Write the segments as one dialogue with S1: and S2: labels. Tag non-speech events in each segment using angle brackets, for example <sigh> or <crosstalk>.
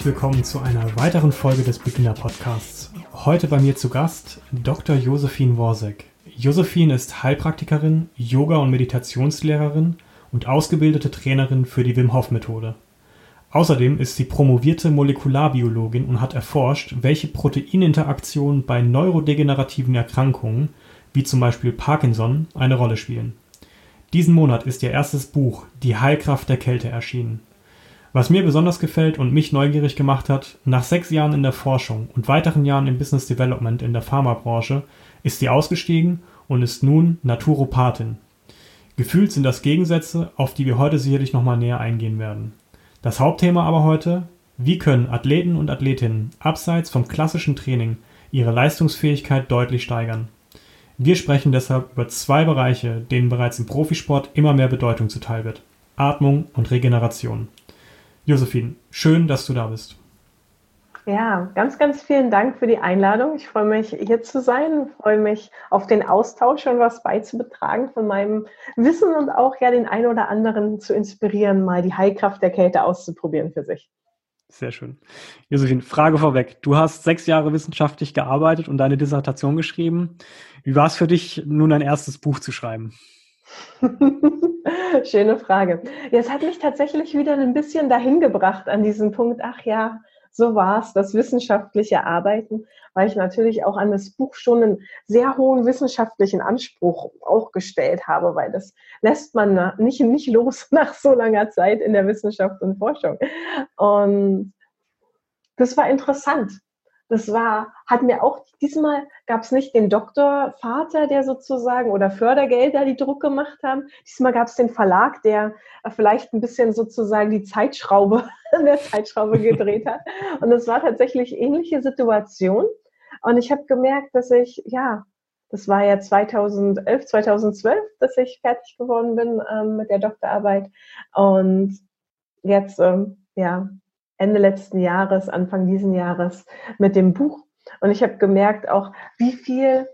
S1: Herzlich willkommen zu einer weiteren Folge des Beginner Podcasts. Heute bei mir zu Gast Dr. Josephine Worsek. Josephine ist Heilpraktikerin, Yoga- und Meditationslehrerin und ausgebildete Trainerin für die Wim Hof Methode. Außerdem ist sie promovierte Molekularbiologin und hat erforscht, welche Proteininteraktionen bei neurodegenerativen Erkrankungen, wie zum Beispiel Parkinson, eine Rolle spielen. Diesen Monat ist ihr erstes Buch Die Heilkraft der Kälte erschienen. Was mir besonders gefällt und mich neugierig gemacht hat, nach sechs Jahren in der Forschung und weiteren Jahren im Business Development in der Pharmabranche ist sie ausgestiegen und ist nun Naturopathin. Gefühlt sind das Gegensätze, auf die wir heute sicherlich nochmal näher eingehen werden. Das Hauptthema aber heute, wie können Athleten und Athletinnen abseits vom klassischen Training ihre Leistungsfähigkeit deutlich steigern? Wir sprechen deshalb über zwei Bereiche, denen bereits im Profisport immer mehr Bedeutung zuteil wird. Atmung und Regeneration. Josephine, schön, dass du da bist.
S2: Ja, ganz, ganz vielen Dank für die Einladung. Ich freue mich, hier zu sein, ich freue mich auf den Austausch und was beizubetragen von meinem Wissen und auch ja den einen oder anderen zu inspirieren, mal die Heilkraft der Kälte auszuprobieren für sich.
S1: Sehr schön. Josephine, Frage vorweg. Du hast sechs Jahre wissenschaftlich gearbeitet und deine Dissertation geschrieben. Wie war es für dich, nun ein erstes Buch zu schreiben? <laughs>
S2: Schöne Frage. Jetzt hat mich tatsächlich wieder ein bisschen dahin gebracht an diesen Punkt, ach ja, so war es, das wissenschaftliche Arbeiten, weil ich natürlich auch an das Buch schon einen sehr hohen wissenschaftlichen Anspruch auch gestellt habe, weil das lässt man nicht, nicht los <laughs> nach so langer Zeit in der Wissenschaft und Forschung. Und das war interessant, das war, hat mir auch, diesmal gab es nicht den Doktorvater, der sozusagen, oder Fördergelder, die Druck gemacht haben. Diesmal gab es den Verlag, der vielleicht ein bisschen sozusagen die Zeitschraube, <laughs> der Zeitschraube gedreht hat. Und es war tatsächlich ähnliche Situation. Und ich habe gemerkt, dass ich, ja, das war ja 2011, 2012, dass ich fertig geworden bin ähm, mit der Doktorarbeit. Und jetzt, ähm, ja, Ende letzten Jahres, Anfang diesen Jahres mit dem Buch. Und ich habe gemerkt auch, wie viel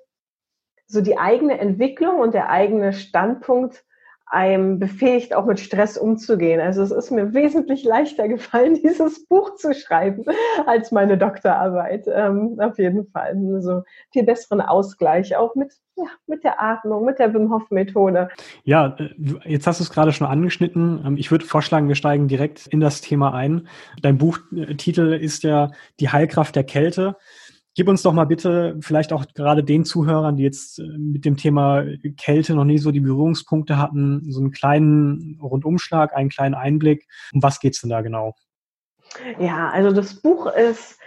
S2: so die eigene Entwicklung und der eigene Standpunkt einem befähigt, auch mit Stress umzugehen. Also es ist mir wesentlich leichter <laughs> gefallen, dieses Buch zu schreiben, als meine Doktorarbeit. Ähm, auf jeden Fall. Also viel besseren Ausgleich, auch mit, ja, mit der Atmung, mit der Wim Hof Methode.
S1: Ja, äh, jetzt hast du es gerade schon angeschnitten. Ähm, ich würde vorschlagen, wir steigen direkt in das Thema ein. Dein Buchtitel ist ja Die Heilkraft der Kälte. Gib uns doch mal bitte, vielleicht auch gerade den Zuhörern, die jetzt äh, mit dem Thema Kälte noch nie so die Berührungspunkte hatten, so einen kleinen Rundumschlag, einen kleinen Einblick. Um was geht es denn da genau?
S2: Ja, also das Buch ist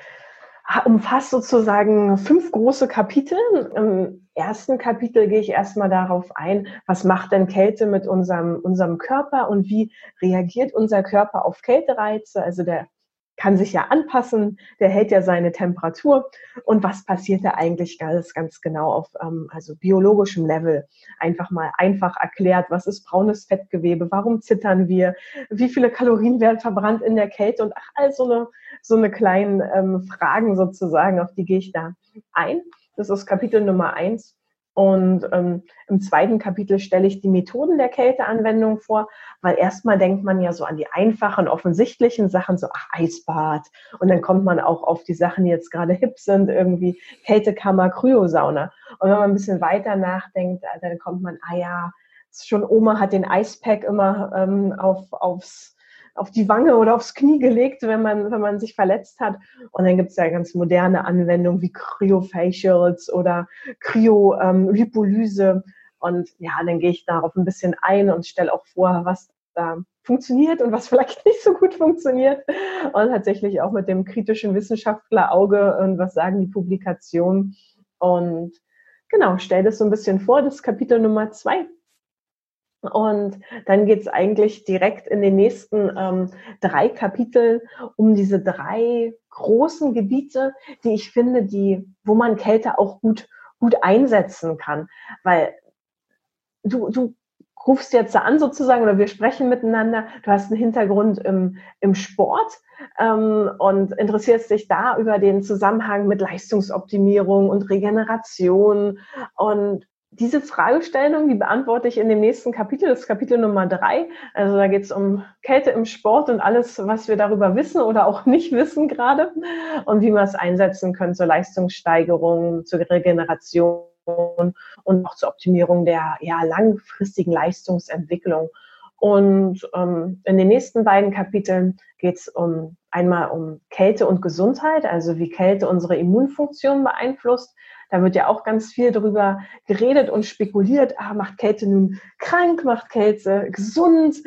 S2: umfasst sozusagen fünf große Kapitel. Im ersten Kapitel gehe ich erstmal darauf ein, was macht denn Kälte mit unserem, unserem Körper und wie reagiert unser Körper auf Kältereize. Also der kann sich ja anpassen, der hält ja seine Temperatur. Und was passiert da eigentlich ganz, ganz genau auf ähm, also biologischem Level? Einfach mal einfach erklärt, was ist braunes Fettgewebe, warum zittern wir, wie viele Kalorien werden verbrannt in der Kälte und ach, all so eine, so eine kleinen ähm, Fragen sozusagen, auf die gehe ich da ein. Das ist Kapitel Nummer eins. Und ähm, im zweiten Kapitel stelle ich die Methoden der Kälteanwendung vor, weil erstmal denkt man ja so an die einfachen, offensichtlichen Sachen, so ach, Eisbad. Und dann kommt man auch auf die Sachen, die jetzt gerade hip sind, irgendwie Kältekammer, Kryosauna. Und wenn man ein bisschen weiter nachdenkt, äh, dann kommt man, ah ja, schon Oma hat den Eispack immer ähm, auf, aufs auf die Wange oder aufs Knie gelegt, wenn man, wenn man sich verletzt hat. Und dann gibt es ja ganz moderne Anwendungen wie Cryofacials oder Cryolipolyse. Ähm, und ja, dann gehe ich darauf ein bisschen ein und stelle auch vor, was da funktioniert und was <laughs> vielleicht nicht so gut funktioniert. Und tatsächlich auch mit dem kritischen Wissenschaftler-Auge und was sagen die Publikationen. Und genau, stell das so ein bisschen vor, das Kapitel Nummer zwei. Und dann geht es eigentlich direkt in den nächsten ähm, drei Kapiteln um diese drei großen Gebiete, die ich finde, die, wo man Kälte auch gut, gut einsetzen kann. Weil du, du rufst jetzt an sozusagen oder wir sprechen miteinander, du hast einen Hintergrund im, im Sport ähm, und interessierst dich da über den Zusammenhang mit Leistungsoptimierung und Regeneration und diese Fragestellung, die beantworte ich in dem nächsten Kapitel, das Kapitel Nummer drei. Also da geht es um Kälte im Sport und alles, was wir darüber wissen oder auch nicht wissen gerade und wie wir es einsetzen können zur Leistungssteigerung, zur Regeneration und auch zur Optimierung der ja, langfristigen Leistungsentwicklung. Und ähm, in den nächsten beiden Kapiteln geht es um einmal um Kälte und Gesundheit, also wie Kälte unsere Immunfunktion beeinflusst. Da wird ja auch ganz viel darüber geredet und spekuliert, ah, macht Kälte nun krank, macht Kälte gesund?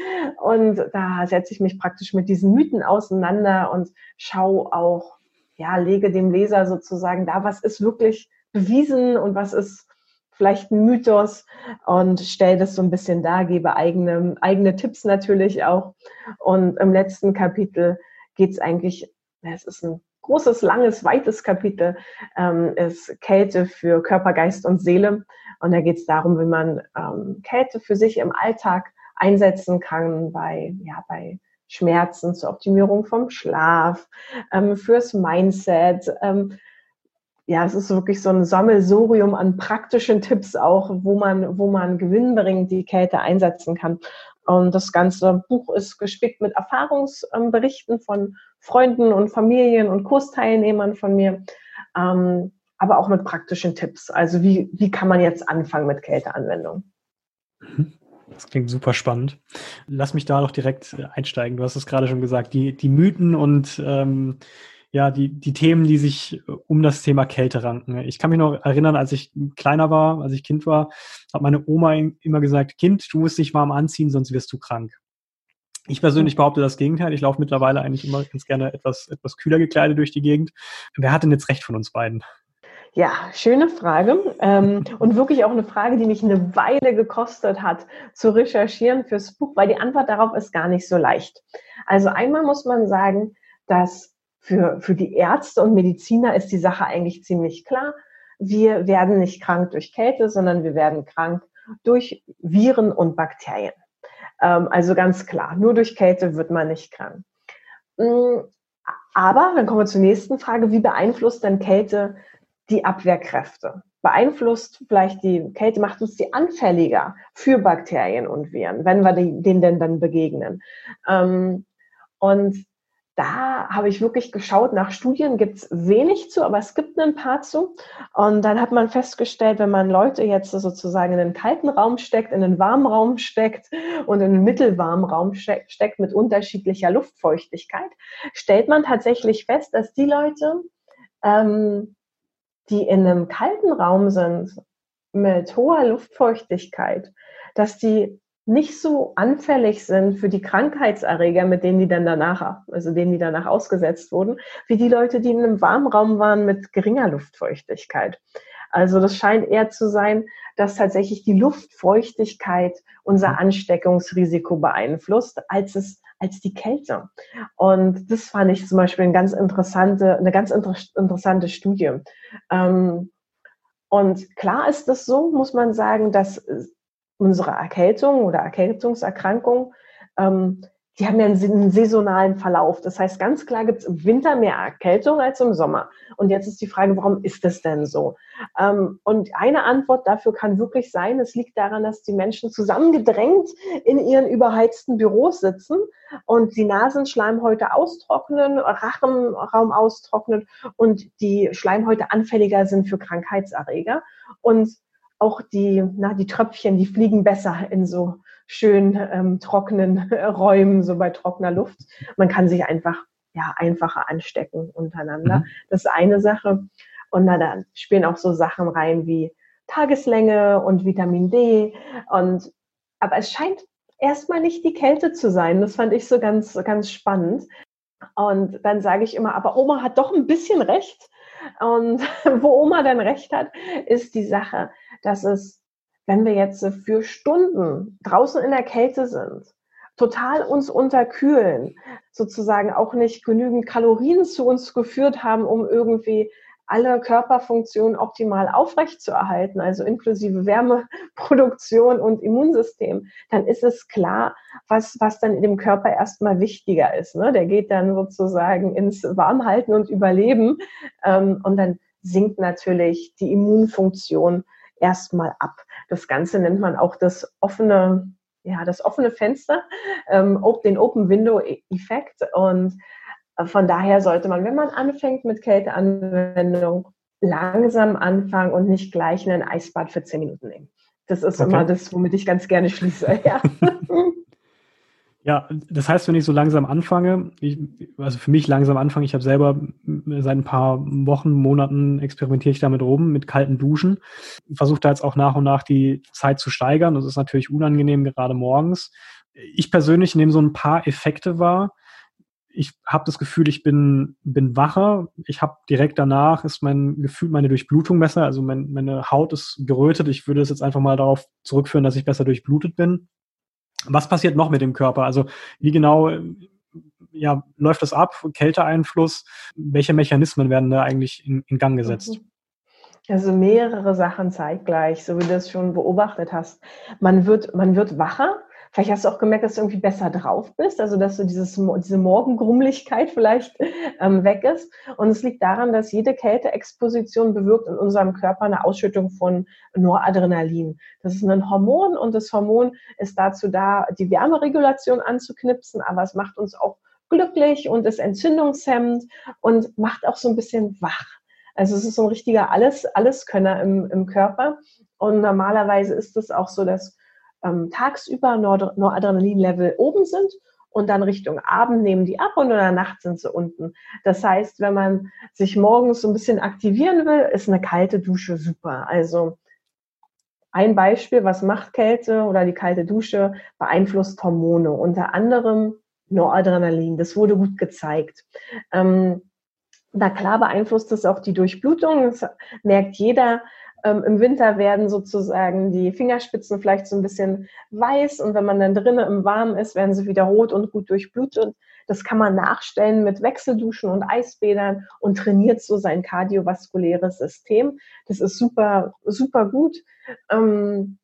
S2: Und da setze ich mich praktisch mit diesen Mythen auseinander und schaue auch, ja, lege dem Leser sozusagen da, was ist wirklich bewiesen und was ist vielleicht ein Mythos und stelle das so ein bisschen dar, gebe eigene, eigene Tipps natürlich auch. Und im letzten Kapitel geht es eigentlich, es ist ein großes, langes, weites Kapitel, ähm, ist Kälte für Körper, Geist und Seele. Und da geht es darum, wie man ähm, Kälte für sich im Alltag einsetzen kann bei, ja, bei Schmerzen, zur Optimierung vom Schlaf, ähm, fürs Mindset, ähm, ja, es ist wirklich so ein Sammelsurium an praktischen Tipps auch, wo man, wo man gewinnbringend die Kälte einsetzen kann. Und das ganze Buch ist gespickt mit Erfahrungsberichten von Freunden und Familien und Kursteilnehmern von mir, ähm, aber auch mit praktischen Tipps. Also wie, wie kann man jetzt anfangen mit Kälteanwendung?
S1: Mhm. Das klingt super spannend. Lass mich da doch direkt einsteigen. Du hast es gerade schon gesagt, die, die Mythen und ähm, ja, die, die Themen, die sich äh, um das Thema Kälte ranken. Ich kann mich noch erinnern, als ich kleiner war, als ich Kind war, hat meine Oma immer gesagt, Kind, du musst dich warm anziehen, sonst wirst du krank. Ich persönlich behaupte das Gegenteil. Ich laufe mittlerweile eigentlich immer ganz gerne etwas, etwas kühler gekleidet durch die Gegend. Wer hat denn jetzt recht von uns beiden?
S2: Ja, schöne Frage. Ähm, und wirklich auch eine Frage, die mich eine Weile gekostet hat, zu recherchieren fürs Buch, weil die Antwort darauf ist gar nicht so leicht. Also einmal muss man sagen, dass für, für die Ärzte und Mediziner ist die Sache eigentlich ziemlich klar. Wir werden nicht krank durch Kälte, sondern wir werden krank durch Viren und Bakterien. Ähm, also ganz klar, nur durch Kälte wird man nicht krank. Mm, aber dann kommen wir zur nächsten Frage. Wie beeinflusst denn Kälte die Abwehrkräfte? Beeinflusst vielleicht die Kälte, macht uns die anfälliger für Bakterien und Viren, wenn wir denen denn dann begegnen. Ähm, und da habe ich wirklich geschaut, nach Studien gibt es wenig zu, aber es gibt ein paar zu. Und dann hat man festgestellt, wenn man Leute jetzt sozusagen in einen kalten Raum steckt, in einen warmen Raum steckt und in einen mittelwarmen Raum steckt mit unterschiedlicher Luftfeuchtigkeit, stellt man tatsächlich fest, dass die Leute, ähm, die in einem kalten Raum sind, mit hoher Luftfeuchtigkeit, dass die nicht so anfällig sind für die Krankheitserreger, mit denen die dann danach, also denen die danach ausgesetzt wurden, wie die Leute, die in einem Warmraum waren mit geringer Luftfeuchtigkeit. Also das scheint eher zu sein, dass tatsächlich die Luftfeuchtigkeit unser Ansteckungsrisiko beeinflusst, als es als die Kälte. Und das fand ich zum Beispiel eine ganz interessante, eine ganz inter interessante Studie. Ähm, und klar ist es so, muss man sagen, dass unsere Erkältung oder Erkältungserkrankung, ähm, die haben ja einen, einen, saisonalen Verlauf. Das heißt, ganz klar gibt es im Winter mehr Erkältung als im Sommer. Und jetzt ist die Frage, warum ist das denn so? Ähm, und eine Antwort dafür kann wirklich sein, es liegt daran, dass die Menschen zusammengedrängt in ihren überheizten Büros sitzen und die Nasenschleimhäute austrocknen, Rachenraum austrocknen und die Schleimhäute anfälliger sind für Krankheitserreger. Und auch die, na, die Tröpfchen, die fliegen besser in so schön ähm, trockenen <laughs> Räumen, so bei trockener Luft. Man kann sich einfach ja einfacher anstecken untereinander. Mhm. Das ist eine Sache. Und na, da spielen auch so Sachen rein wie Tageslänge und Vitamin D. Und aber es scheint erstmal nicht die Kälte zu sein. Das fand ich so ganz, ganz spannend. Und dann sage ich immer, aber Oma hat doch ein bisschen recht. Und <laughs> wo Oma dann recht hat, ist die Sache, dass es wenn wir jetzt für Stunden draußen in der Kälte sind, total uns unterkühlen, sozusagen auch nicht genügend Kalorien zu uns geführt haben, um irgendwie alle Körperfunktionen optimal aufrechtzuerhalten, also inklusive Wärmeproduktion und Immunsystem, dann ist es klar, was, was dann in dem Körper erstmal wichtiger ist. Ne? Der geht dann sozusagen ins Warmhalten und Überleben ähm, und dann sinkt natürlich die Immunfunktion erstmal ab. Das Ganze nennt man auch das offene, ja, das offene Fenster, ähm, den Open Window e-, Effekt und von daher sollte man, wenn man anfängt mit Kälteanwendung, langsam anfangen und nicht gleich einen Eisbad für zehn Minuten nehmen. Das ist okay. immer das, womit ich ganz gerne schließe. <laughs> Ja.
S1: Ja, das heißt, wenn ich so langsam anfange, ich, also für mich langsam anfange, ich habe selber seit ein paar Wochen, Monaten experimentiere ich damit rum, mit kalten Duschen. Versuche da jetzt auch nach und nach die Zeit zu steigern. Das ist natürlich unangenehm, gerade morgens. Ich persönlich nehme so ein paar Effekte wahr ich habe das Gefühl, ich bin, bin wacher. Ich habe direkt danach ist mein Gefühl, meine Durchblutung besser. Also mein, meine Haut ist gerötet. Ich würde es jetzt einfach mal darauf zurückführen, dass ich besser durchblutet bin. Was passiert noch mit dem Körper? Also wie genau ja, läuft das ab? Kälteeinfluss? Welche Mechanismen werden da eigentlich in, in Gang gesetzt? Mhm.
S2: Also mehrere Sachen zeitgleich, so wie du es schon beobachtet hast. Man wird, man wird wacher, Vielleicht hast du auch gemerkt, dass du irgendwie besser drauf bist, also dass du dieses, diese Morgengrummeligkeit <laughs> vielleicht ähm, weg ist. Und es liegt daran, dass jede Kälteexposition bewirkt in unserem Körper eine Ausschüttung von Noradrenalin. Das ist ein Hormon und das Hormon ist dazu da, die Wärmeregulation anzuknipsen, aber es macht uns auch glücklich und ist entzündungshemmend und macht auch so ein bisschen wach. Also es ist so ein richtiger Alles, Alleskönner im, im Körper. Und normalerweise ist es auch so, dass ähm, tagsüber Nord Noradrenalin-Level oben sind und dann Richtung Abend nehmen die ab und in der Nacht sind sie unten. Das heißt, wenn man sich morgens so ein bisschen aktivieren will, ist eine kalte Dusche super. Also ein Beispiel, was macht Kälte oder die kalte Dusche, beeinflusst Hormone, unter anderem Noradrenalin. Das wurde gut gezeigt. Ähm, na klar beeinflusst es auch die Durchblutung. Das merkt jeder, ähm, Im Winter werden sozusagen die Fingerspitzen vielleicht so ein bisschen weiß und wenn man dann drinnen im Warmen ist, werden sie wieder rot und gut durchblutet. Das kann man nachstellen mit Wechselduschen und Eisbädern und trainiert so sein kardiovaskuläres System. Das ist super, super gut. Ähm,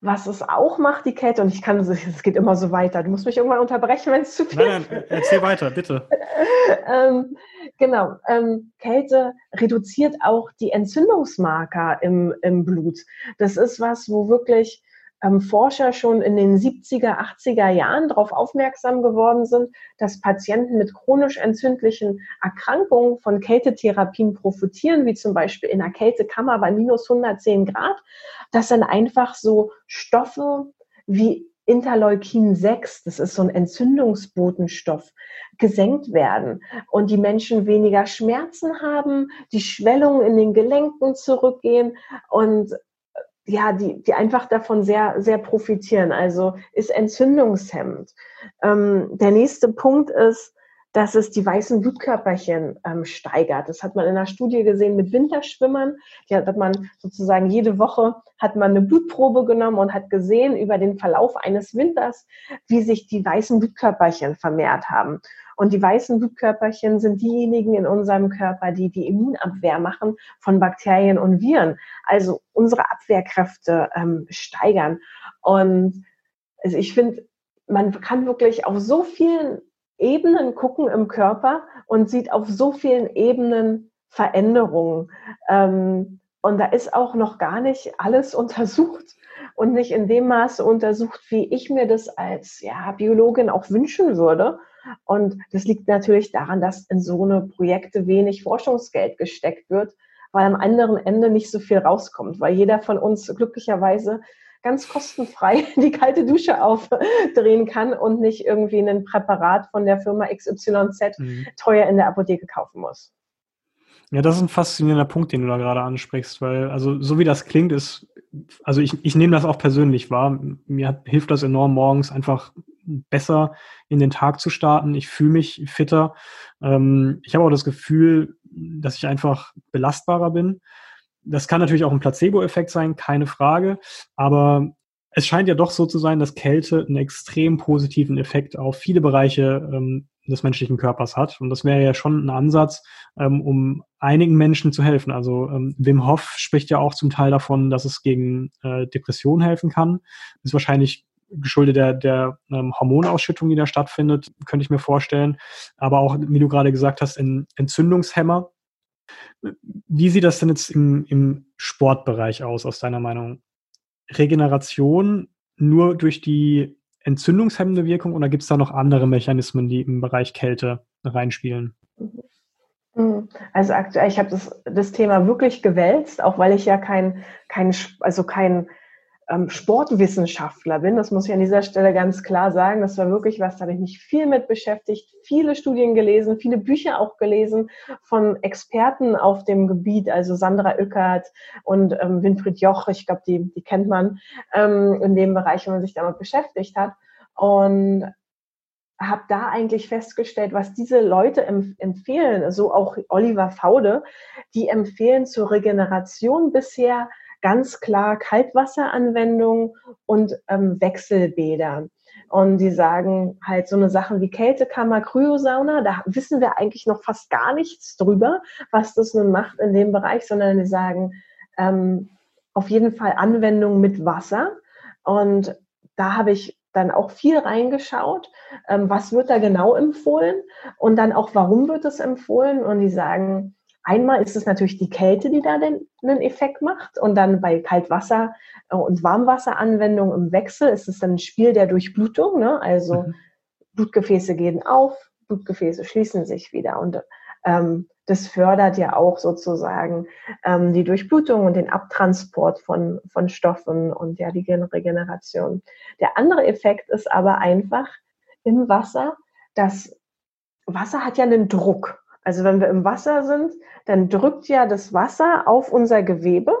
S2: was es auch macht, die Kälte, und ich kann, <laughs> es geht immer so weiter. Du musst mich irgendwann unterbrechen, wenn es zu viel
S1: ist. Nein, nein, erzähl weiter, bitte. <laughs>
S2: ähm, genau. Ähm, Kälte reduziert auch die Entzündungsmarker im, im Blut. Das ist was, wo wirklich ähm, Forscher schon in den 70er, 80er Jahren darauf aufmerksam geworden sind, dass Patienten mit chronisch entzündlichen Erkrankungen von Kältetherapien profitieren, wie zum Beispiel in der Kältekammer bei minus 110 Grad, dass dann einfach so Stoffe wie Interleukin 6, das ist so ein Entzündungsbotenstoff, gesenkt werden und die Menschen weniger Schmerzen haben, die Schwellungen in den Gelenken zurückgehen und ja, die, die einfach davon sehr, sehr profitieren. Also ist entzündungshemmend. Ähm, der nächste Punkt ist, dass es die weißen Blutkörperchen ähm, steigert. Das hat man in einer Studie gesehen mit Winterschwimmern. Die hat man sozusagen jede Woche hat man eine Blutprobe genommen und hat gesehen über den Verlauf eines Winters, wie sich die weißen Blutkörperchen vermehrt haben. Und die weißen Blutkörperchen sind diejenigen in unserem Körper, die die Immunabwehr machen von Bakterien und Viren. Also unsere Abwehrkräfte ähm, steigern. Und also ich finde, man kann wirklich auf so vielen Ebenen gucken im Körper und sieht auf so vielen Ebenen Veränderungen. Ähm, und da ist auch noch gar nicht alles <laughs> untersucht und nicht in dem Maße untersucht, wie ich mir das als ja, Biologin auch wünschen würde. Und das liegt natürlich daran, dass in so eine Projekte wenig Forschungsgeld gesteckt wird, weil am anderen Ende nicht so viel rauskommt, weil jeder von uns glücklicherweise ganz kostenfrei <laughs> die kalte Dusche aufdrehen kann und nicht irgendwie ein Präparat von der Firma XYZ mhm. teuer in der Apotheke kaufen muss.
S1: Ja, das ist ein faszinierender Punkt, den du da gerade ansprichst, weil, also, so wie das klingt, ist, also ich, ich nehme das auch persönlich wahr. Mir hilft das enorm morgens einfach besser in den Tag zu starten. Ich fühle mich fitter. Ähm, ich habe auch das Gefühl, dass ich einfach belastbarer bin. das kann natürlich auch ein Placebo-Effekt sein, keine Frage. Aber es scheint ja doch so zu sein, dass Kälte einen extrem positiven Effekt auf viele Bereiche ähm, des menschlichen Körpers hat. Und das wäre ja schon ein Ansatz, ähm, um einigen Menschen zu helfen. Also ähm, Wim Hof spricht ja auch zum Teil davon, dass es gegen äh, Depressionen helfen kann. Ist wahrscheinlich geschuldet der, der ähm, Hormonausschüttung, die da stattfindet, könnte ich mir vorstellen. Aber auch, wie du gerade gesagt hast, in Entzündungshemmer. Wie sieht das denn jetzt im, im Sportbereich aus, aus deiner Meinung? Regeneration nur durch die entzündungshemmende Wirkung oder gibt es da noch andere Mechanismen, die im Bereich Kälte reinspielen?
S2: Mhm. Also aktuell, ich habe das, das Thema wirklich gewälzt, auch weil ich ja kein, kein also kein Sportwissenschaftler bin. Das muss ich an dieser Stelle ganz klar sagen. Das war wirklich was, da habe ich mich viel mit beschäftigt, viele Studien gelesen, viele Bücher auch gelesen von Experten auf dem Gebiet, also Sandra Oeckert und ähm, Winfried Joch, ich glaube, die, die kennt man ähm, in dem Bereich, wenn man sich damit beschäftigt hat. Und habe da eigentlich festgestellt, was diese Leute empfehlen, so auch Oliver Faude, die empfehlen zur Regeneration bisher ganz klar Kaltwasseranwendung und ähm, Wechselbäder. Und die sagen halt so eine Sachen wie Kältekammer, Kryosauna, da wissen wir eigentlich noch fast gar nichts drüber, was das nun macht in dem Bereich, sondern die sagen ähm, auf jeden Fall Anwendung mit Wasser. Und da habe ich dann auch viel reingeschaut, ähm, was wird da genau empfohlen und dann auch, warum wird es empfohlen. Und die sagen, Einmal ist es natürlich die Kälte, die da den, den Effekt macht. Und dann bei Kaltwasser- äh, und Warmwasseranwendung im Wechsel ist es dann ein Spiel der Durchblutung. Ne? Also mhm. Blutgefäße gehen auf, Blutgefäße schließen sich wieder. Und ähm, das fördert ja auch sozusagen ähm, die Durchblutung und den Abtransport von, von Stoffen und ja die Regeneration. Der andere Effekt ist aber einfach im Wasser, dass Wasser hat ja einen Druck. Also wenn wir im Wasser sind, dann drückt ja das Wasser auf unser Gewebe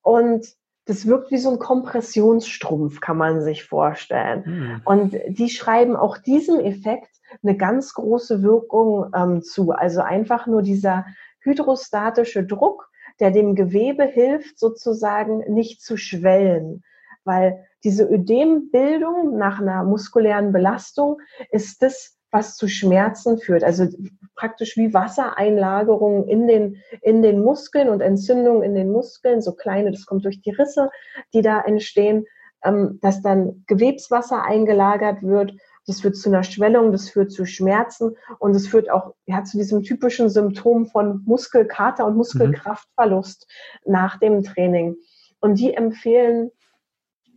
S2: und das wirkt wie so ein Kompressionsstrumpf, kann man sich vorstellen. Mhm. Und die schreiben auch diesem Effekt eine ganz große Wirkung ähm, zu. Also einfach nur dieser hydrostatische Druck, der dem Gewebe hilft, sozusagen nicht zu schwellen. Weil diese Ödembildung nach einer muskulären Belastung ist das, was zu Schmerzen führt. Also praktisch wie Wassereinlagerungen in den, in den Muskeln und Entzündungen in den Muskeln, so kleine, das kommt durch die Risse, die da entstehen, ähm, dass dann Gewebswasser eingelagert wird. Das führt zu einer Schwellung, das führt zu Schmerzen und es führt auch ja, zu diesem typischen Symptom von Muskelkater und mhm. Muskelkraftverlust mhm. nach dem Training. Und die empfehlen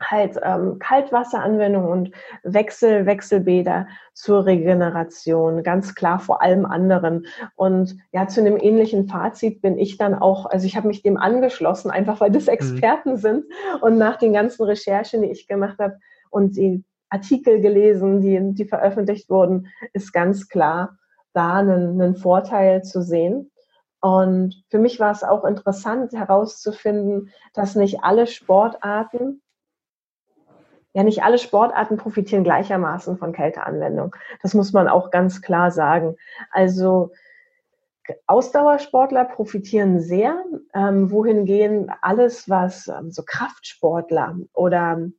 S2: halt ähm, Kaltwasseranwendung und Wechsel, Wechselbäder zur Regeneration, ganz klar vor allem anderen. Und ja, zu einem ähnlichen Fazit bin ich dann auch, also ich habe mich dem angeschlossen, einfach weil das mhm. Experten mhm. sind und nach den ganzen Recherchen, die ich gemacht habe und die Artikel gelesen, die, die veröffentlicht wurden, ist ganz klar da einen, einen Vorteil zu sehen. Und für mich war es auch interessant herauszufinden, dass nicht alle Sportarten ja, nicht alle Sportarten profitieren gleichermaßen von Kälteanwendung. Das muss man auch ganz klar sagen. Also Ausdauersportler profitieren sehr, ähm, wohingehen alles, was ähm, so Kraftsportler oder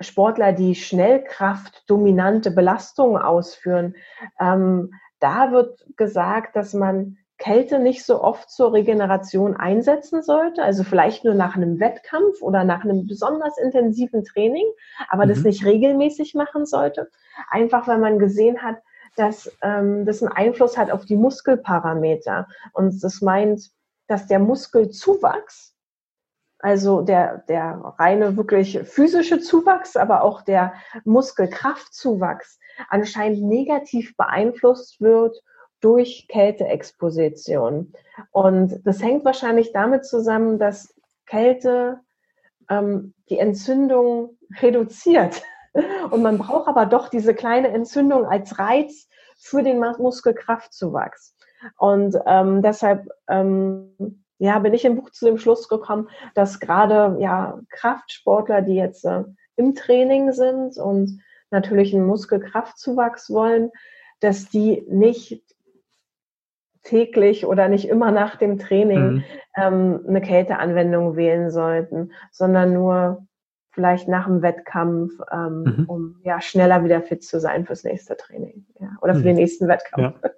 S2: Sportler, die schnellkraftdominante Belastungen ausführen, ähm, da wird gesagt, dass man Kälte nicht so oft zur Regeneration einsetzen sollte, also vielleicht nur nach einem Wettkampf oder nach einem besonders intensiven Training, aber mhm. das nicht regelmäßig machen sollte, einfach weil man gesehen hat, dass ähm, das einen Einfluss hat auf die Muskelparameter. Und das meint, dass der Muskelzuwachs, also der, der reine wirklich physische Zuwachs, aber auch der Muskelkraftzuwachs anscheinend negativ beeinflusst wird durch Kälteexposition. Und das hängt wahrscheinlich damit zusammen, dass Kälte ähm, die Entzündung reduziert. <laughs> Und man braucht aber doch diese kleine Entzündung als Reiz für den Muskelkraftzuwachs. Und ähm, deshalb ähm, ja, bin ich im Buch zu dem Schluss gekommen, dass gerade ja, Kraftsportler, die jetzt äh, im Training sind und natürlich einen Muskelkraftzuwachs wollen, dass die nicht täglich oder nicht immer nach dem Training mhm. ähm, eine Kälteanwendung wählen sollten, sondern nur vielleicht nach dem Wettkampf, ähm, mhm. um ja schneller wieder fit zu sein fürs nächste Training ja, oder für mhm. den nächsten Wettkampf.
S1: Ja.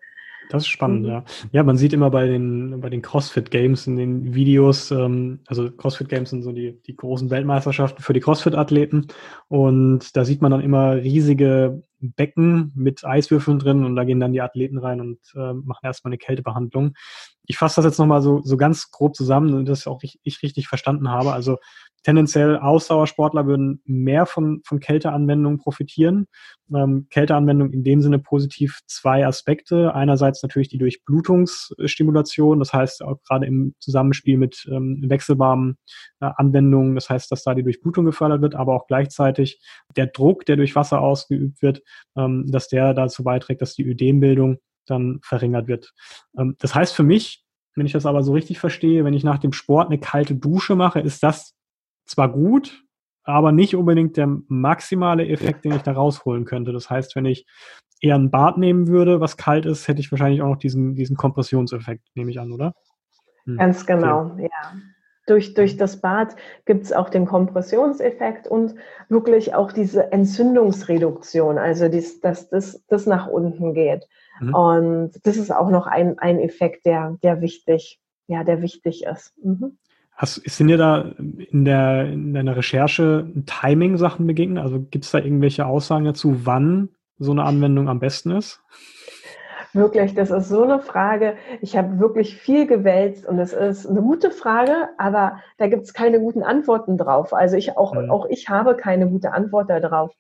S1: Das ist spannend, mhm. ja. Ja, man sieht immer bei den, bei den CrossFit Games in den Videos, ähm, also CrossFit Games sind so die, die großen Weltmeisterschaften für die CrossFit-Athleten. Und da sieht man dann immer riesige Becken mit Eiswürfeln drin und da gehen dann die Athleten rein und äh, machen erstmal eine Kältebehandlung. Ich fasse das jetzt nochmal so, so ganz grob zusammen, dass ich auch ich, ich richtig verstanden habe. Also tendenziell Ausdauersportler würden mehr von, von Kälteanwendungen profitieren. Ähm, Kälteanwendung in dem Sinne positiv zwei Aspekte. Einerseits natürlich die Durchblutungsstimulation, das heißt auch gerade im Zusammenspiel mit ähm, wechselwarmen äh, Anwendungen, das heißt, dass da die Durchblutung gefördert wird, aber auch gleichzeitig der Druck, der durch Wasser ausgeübt wird, ähm, dass der dazu beiträgt, dass die Ödembildung dann verringert wird. Ähm, das heißt für mich, wenn ich das aber so richtig verstehe, wenn ich nach dem Sport eine kalte Dusche mache, ist das zwar gut, aber nicht unbedingt der maximale Effekt, den ich da rausholen könnte. Das heißt, wenn ich eher ein Bad nehmen würde, was kalt ist, hätte ich wahrscheinlich auch noch diesen, diesen Kompressionseffekt, nehme ich an, oder?
S2: Hm. Ganz genau, okay. ja. Durch, durch das Bad gibt es auch den Kompressionseffekt und wirklich auch diese Entzündungsreduktion, also dies, dass das, das nach unten geht. Mhm. Und das ist auch noch ein, ein Effekt, der, der wichtig, ja, der wichtig ist. Mhm.
S1: Hast, sind dir da in, der, in deiner Recherche Timing-Sachen begegnet? Also gibt es da irgendwelche Aussagen dazu, wann so eine Anwendung am besten ist?
S2: Wirklich, das ist so eine Frage. Ich habe wirklich viel gewälzt und es ist eine gute Frage, aber da gibt es keine guten Antworten drauf. Also ich auch, mhm. auch ich habe keine gute Antwort darauf.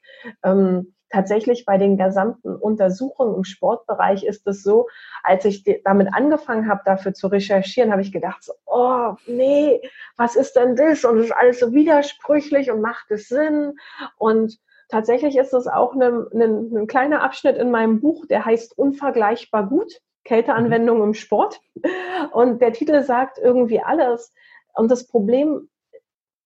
S2: Ähm, tatsächlich bei den gesamten Untersuchungen im Sportbereich ist es so, als ich damit angefangen habe, dafür zu recherchieren, habe ich gedacht, so, oh nee, was ist denn das? Und es ist alles so widersprüchlich und macht es Sinn? Und tatsächlich ist es auch ein, ein, ein kleiner Abschnitt in meinem Buch, der heißt Unvergleichbar gut. Kälteanwendung im Sport. Und der Titel sagt irgendwie alles. Und das Problem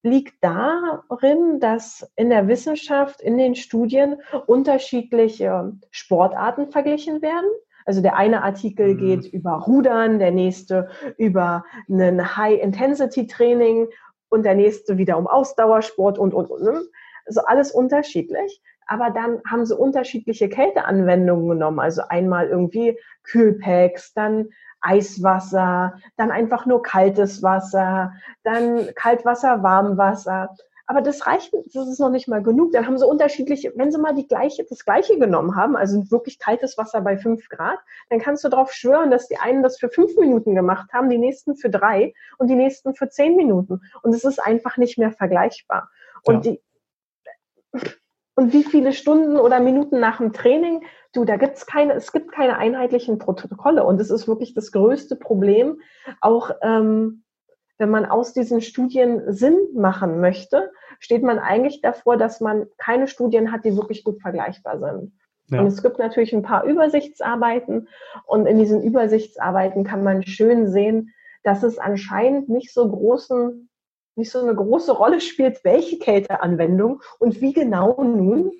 S2: liegt darin, dass in der Wissenschaft, in den Studien unterschiedliche Sportarten verglichen werden. Also der eine Artikel mhm. geht über Rudern, der nächste über einen High-Intensity-Training und der nächste wieder um Ausdauersport und, und, und. Ne? Also alles unterschiedlich. Aber dann haben sie unterschiedliche Kälteanwendungen genommen. Also einmal irgendwie Kühlpacks, dann Eiswasser, dann einfach nur kaltes Wasser, dann Kaltwasser, Warmwasser. Aber das reicht, das ist noch nicht mal genug. Dann haben sie unterschiedliche, wenn sie mal die gleiche, das gleiche genommen haben, also wirklich kaltes Wasser bei fünf Grad, dann kannst du darauf schwören, dass die einen das für fünf Minuten gemacht haben, die nächsten für drei und die nächsten für zehn Minuten. Und es ist einfach nicht mehr vergleichbar. Und ja. die, und wie viele Stunden oder Minuten nach dem Training Du, da gibt's keine, es gibt keine einheitlichen Protokolle und das ist wirklich das größte Problem. Auch ähm, wenn man aus diesen Studien Sinn machen möchte, steht man eigentlich davor, dass man keine Studien hat, die wirklich gut vergleichbar sind. Ja. Und es gibt natürlich ein paar Übersichtsarbeiten und in diesen Übersichtsarbeiten kann man schön sehen, dass es anscheinend nicht so großen, nicht so eine große Rolle spielt, welche Kälteanwendung und wie genau nun.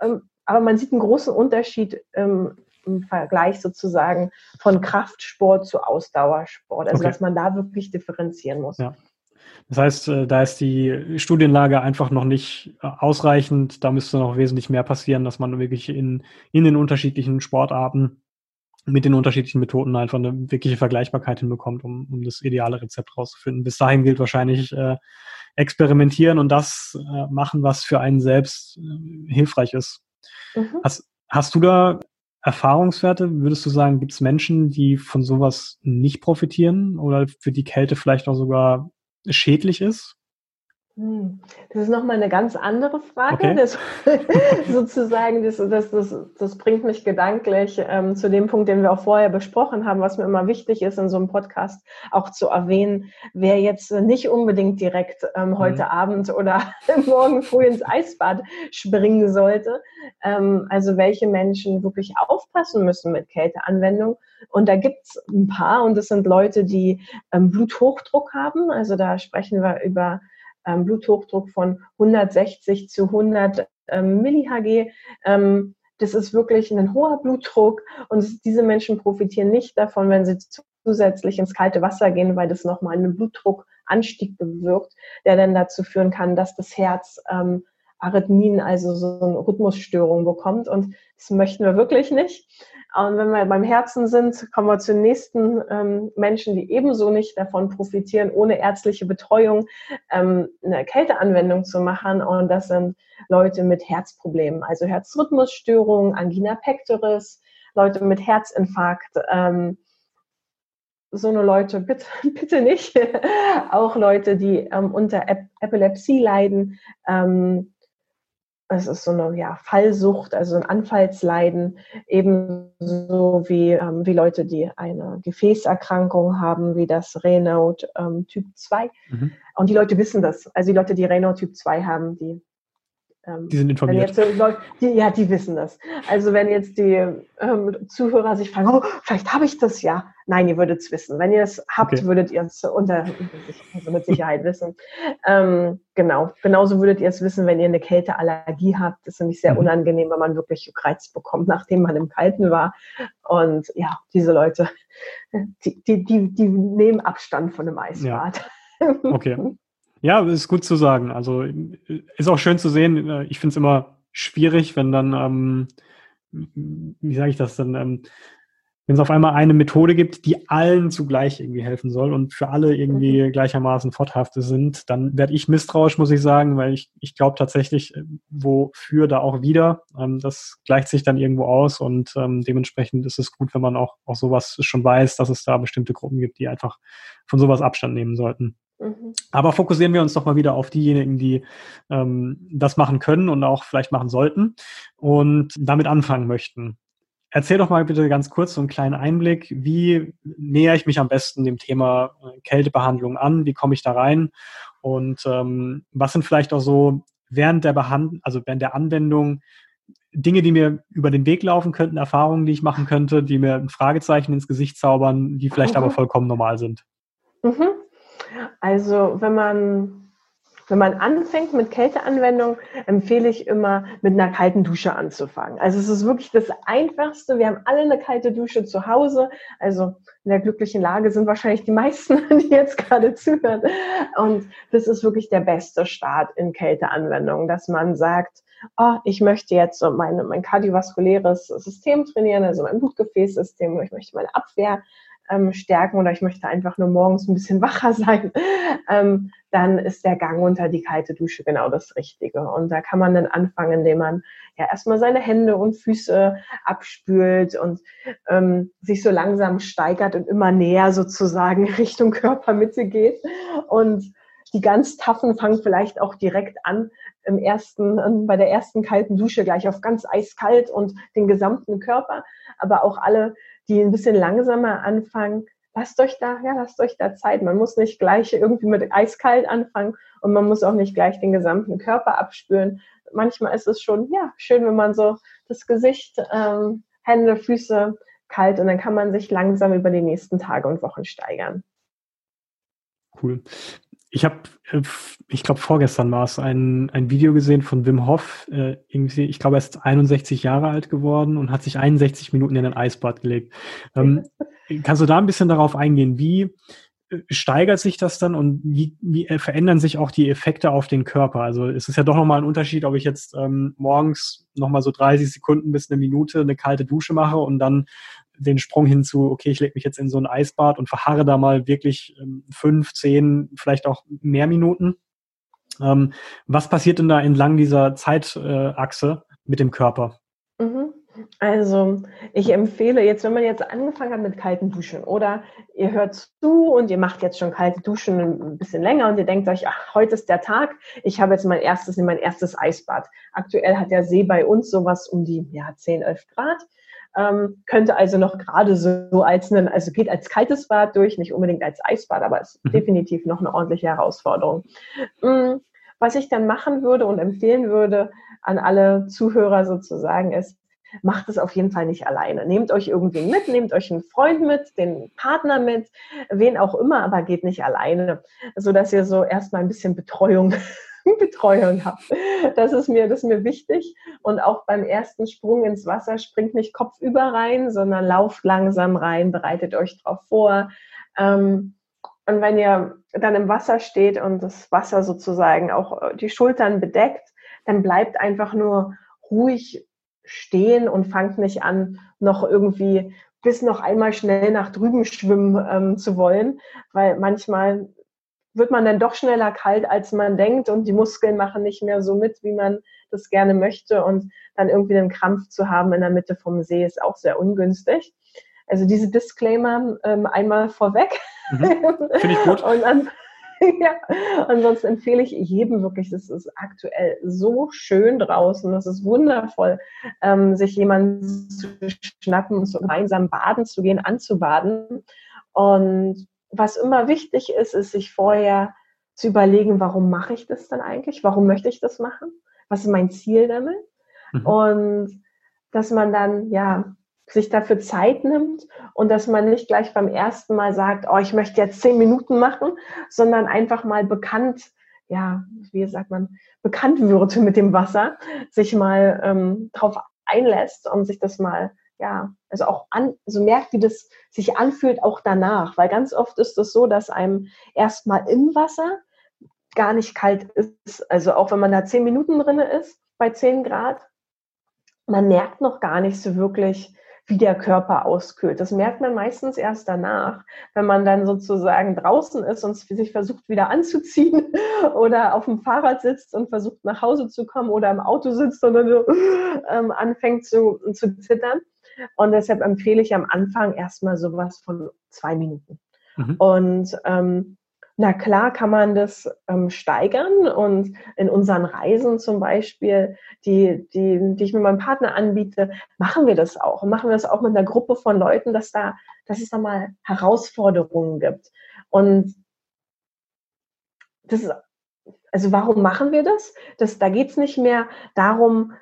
S2: Ähm, aber man sieht einen großen Unterschied ähm, im Vergleich sozusagen von Kraftsport zu Ausdauersport. Also okay. dass man da wirklich differenzieren muss.
S1: Ja. Das heißt, äh, da ist die Studienlage einfach noch nicht äh, ausreichend. Da müsste noch wesentlich mehr passieren, dass man wirklich in, in den unterschiedlichen Sportarten mit den unterschiedlichen Methoden einfach eine wirkliche Vergleichbarkeit hinbekommt, um, um das ideale Rezept rauszufinden. Bis dahin gilt wahrscheinlich äh, experimentieren und das äh, machen, was für einen selbst äh, hilfreich ist. Mhm. Hast, hast du da Erfahrungswerte? Würdest du sagen, gibt es Menschen, die von sowas nicht profitieren oder für die Kälte vielleicht auch sogar schädlich ist?
S2: Hm, das ist nochmal eine ganz andere Frage. Okay. Das, <laughs> sozusagen, das, das, das, das bringt mich gedanklich ähm, zu dem Punkt, den wir auch vorher besprochen haben, was mir immer wichtig ist, in so einem Podcast auch zu erwähnen, wer jetzt nicht unbedingt direkt ähm, heute mhm. Abend oder <laughs> morgen früh ins Eisbad springen sollte. Ähm, also welche Menschen wirklich aufpassen müssen mit Kälteanwendung. Und da gibt's ein paar, und das sind Leute, die ähm, Bluthochdruck haben. Also da sprechen wir über ähm, Bluthochdruck von 160 zu 100 ähm, Millihg. Ähm, das ist wirklich ein hoher Blutdruck und diese Menschen profitieren nicht davon, wenn sie zusätzlich ins kalte Wasser gehen, weil das nochmal einen Blutdruckanstieg bewirkt, der dann dazu führen kann, dass das Herz ähm, Arrhythmien, also so eine Rhythmusstörung bekommt. Und das möchten wir wirklich nicht. Und wenn wir beim Herzen sind, kommen wir zu den nächsten ähm, Menschen, die ebenso nicht davon profitieren, ohne ärztliche Betreuung ähm, eine Kälteanwendung zu machen. Und das sind Leute mit Herzproblemen, also Herzrhythmusstörungen, Angina pectoris, Leute mit Herzinfarkt. Ähm, so eine Leute bitte, <laughs> bitte nicht. <laughs> Auch Leute, die ähm, unter Ep Epilepsie leiden, ähm, es ist so eine ja, Fallsucht, also ein Anfallsleiden, ebenso wie, ähm, wie Leute, die eine Gefäßerkrankung haben, wie das Raynaud ähm, Typ 2. Mhm. Und die Leute wissen das. Also die Leute, die Raynaud Typ 2 haben, die
S1: die sind informiert.
S2: Jetzt, die, ja, die wissen das. Also wenn jetzt die ähm, Zuhörer sich fragen, oh, vielleicht habe ich das ja. Nein, ihr würdet es wissen. Wenn ihr es habt, okay. würdet ihr es unter, also mit Sicherheit wissen. Ähm, genau. Genauso würdet ihr es wissen, wenn ihr eine Kälteallergie habt. Das ist nämlich sehr mhm. unangenehm, wenn man wirklich Juckreiz bekommt, nachdem man im Kalten war. Und ja, diese Leute, die, die, die, die nehmen Abstand von einem Eisbad.
S1: Ja. Okay. <laughs> Ja, ist gut zu sagen. Also ist auch schön zu sehen. Äh, ich finde es immer schwierig, wenn dann, ähm, wie sage ich das dann, ähm, wenn es auf einmal eine Methode gibt, die allen zugleich irgendwie helfen soll und für alle irgendwie mhm. gleichermaßen vorteilhaft sind, dann werde ich misstrauisch, muss ich sagen, weil ich, ich glaube tatsächlich, äh, wofür da auch wieder. Ähm, das gleicht sich dann irgendwo aus und ähm, dementsprechend ist es gut, wenn man auch, auch sowas schon weiß, dass es da bestimmte Gruppen gibt, die einfach von sowas Abstand nehmen sollten. Mhm. Aber fokussieren wir uns doch mal wieder auf diejenigen, die ähm, das machen können und auch vielleicht machen sollten und damit anfangen möchten. Erzähl doch mal bitte ganz kurz so einen kleinen Einblick. Wie nähere ich mich am besten dem Thema äh, Kältebehandlung an? Wie komme ich da rein? Und ähm, was sind vielleicht auch so während der Behandlung, also während der Anwendung Dinge, die mir über den Weg laufen könnten, Erfahrungen, die ich machen könnte, die mir ein Fragezeichen ins Gesicht zaubern, die vielleicht mhm. aber vollkommen normal sind?
S2: Mhm. Also wenn man wenn man anfängt mit Kälteanwendung, empfehle ich immer, mit einer kalten Dusche anzufangen. Also es ist wirklich das Einfachste. Wir haben alle eine kalte Dusche zu Hause. Also in der glücklichen Lage sind wahrscheinlich die meisten, <laughs> die jetzt gerade zuhören. Und das ist wirklich der beste Start in Kälteanwendung, dass man sagt, oh, ich möchte jetzt so meine, mein kardiovaskuläres System trainieren, also mein Blutgefäßsystem, ich möchte meine Abwehr ähm, stärken oder ich möchte einfach nur morgens ein bisschen <laughs> wacher sein, ähm, dann ist der Gang unter die kalte Dusche genau das Richtige. Und da kann man dann anfangen, indem man ja erstmal seine Hände und Füße abspült und ähm, sich so langsam steigert und immer näher sozusagen <laughs> Richtung Körpermitte geht. Und die ganz taffen fangen vielleicht auch direkt an, im ersten, bei der ersten kalten Dusche gleich auf ganz eiskalt und den gesamten Körper. Aber auch alle, die ein bisschen langsamer anfangen, lasst euch da, ja, lasst euch da Zeit. Man muss nicht gleich irgendwie mit eiskalt anfangen und man muss auch nicht gleich den gesamten Körper abspüren. Manchmal ist es schon, ja, schön, wenn man so das Gesicht, ähm, Hände, Füße kalt und dann kann man sich langsam über die nächsten Tage und Wochen steigern.
S1: Cool. Ich habe, äh, ich glaube, vorgestern war es ein, ein Video gesehen von Wim Hof. Äh, irgendwie, ich glaube, er ist 61 Jahre alt geworden und hat sich 61 Minuten in ein Eisbad gelegt. Ähm, <laughs> kannst du da ein bisschen darauf eingehen? Wie äh, steigert sich das dann und wie, wie verändern sich auch die Effekte auf den Körper? Also es ist ja doch nochmal ein Unterschied, ob ich jetzt ähm, morgens nochmal so 30 Sekunden bis eine Minute eine kalte Dusche mache und dann den Sprung hinzu, okay, ich lege mich jetzt in so ein Eisbad und verharre da mal wirklich ähm, fünf, zehn, vielleicht auch mehr Minuten. Ähm, was passiert denn da entlang dieser Zeitachse äh, mit dem Körper?
S2: Mhm. Also ich empfehle jetzt, wenn man jetzt angefangen hat mit kalten Duschen oder ihr hört zu und ihr macht jetzt schon kalte Duschen ein bisschen länger und ihr denkt euch, ach, heute ist der Tag, ich habe jetzt mein erstes, mein erstes Eisbad. Aktuell hat der See bei uns sowas um die ja, 10, 11 Grad ähm, könnte also noch gerade so als ein, also geht als kaltes Bad durch, nicht unbedingt als Eisbad, aber ist mhm. definitiv noch eine ordentliche Herausforderung. Mhm. Was ich dann machen würde und empfehlen würde an alle Zuhörer sozusagen ist, macht es auf jeden Fall nicht alleine. Nehmt euch irgendwen mit, nehmt euch einen Freund mit, den Partner mit, wen auch immer, aber geht nicht alleine, so dass ihr so erstmal ein bisschen Betreuung Betreuung habe. Das ist mir, das ist mir wichtig. Und auch beim ersten Sprung ins Wasser springt nicht kopfüber rein, sondern lauft langsam rein, bereitet euch darauf vor. Ähm, und wenn ihr dann im Wasser steht und das Wasser sozusagen auch äh, die Schultern bedeckt, dann bleibt einfach nur ruhig stehen und fangt nicht an, noch irgendwie bis noch einmal schnell nach drüben schwimmen ähm, zu wollen, weil manchmal wird man dann doch schneller kalt, als man denkt und die Muskeln machen nicht mehr so mit, wie man das gerne möchte und dann irgendwie einen Krampf zu haben in der Mitte vom See ist auch sehr ungünstig. Also diese Disclaimer ähm, einmal vorweg.
S1: Mhm. Finde ich gut. <laughs>
S2: und an, <laughs> ja, ansonsten empfehle ich jedem wirklich, es ist aktuell so schön draußen, es ist wundervoll, ähm, sich jemanden zu schnappen, so gemeinsam baden zu gehen, anzubaden. Und was immer wichtig ist, ist sich vorher zu überlegen, warum mache ich das dann eigentlich? Warum möchte ich das machen? Was ist mein Ziel damit? Mhm. Und dass man dann, ja, sich dafür Zeit nimmt und dass man nicht gleich beim ersten Mal sagt, oh, ich möchte jetzt zehn Minuten machen, sondern einfach mal bekannt, ja, wie sagt man, bekannt wird mit dem Wasser, sich mal ähm, drauf einlässt und sich das mal, ja, also auch an, so merkt, wie das sich anfühlt, auch danach. Weil ganz oft ist es das so, dass einem erstmal im Wasser gar nicht kalt ist. Also auch wenn man da zehn Minuten drin ist, bei zehn Grad, man merkt noch gar nicht so wirklich, wie der Körper auskühlt. Das merkt man meistens erst danach, wenn man dann sozusagen draußen ist und sich versucht wieder anzuziehen <laughs> oder auf dem Fahrrad sitzt und versucht nach Hause zu kommen oder im Auto sitzt und dann so, ähm, anfängt zu, zu zittern. Und deshalb empfehle ich am Anfang erstmal sowas von zwei Minuten. Mhm. Und ähm, na klar kann man das ähm, steigern und in unseren Reisen zum Beispiel, die, die, die ich mit meinem Partner anbiete, machen wir das auch. Und machen wir das auch mit einer Gruppe von Leuten, dass, da, dass es da mal Herausforderungen gibt. Und das ist, also warum machen wir das? das da geht es nicht mehr darum,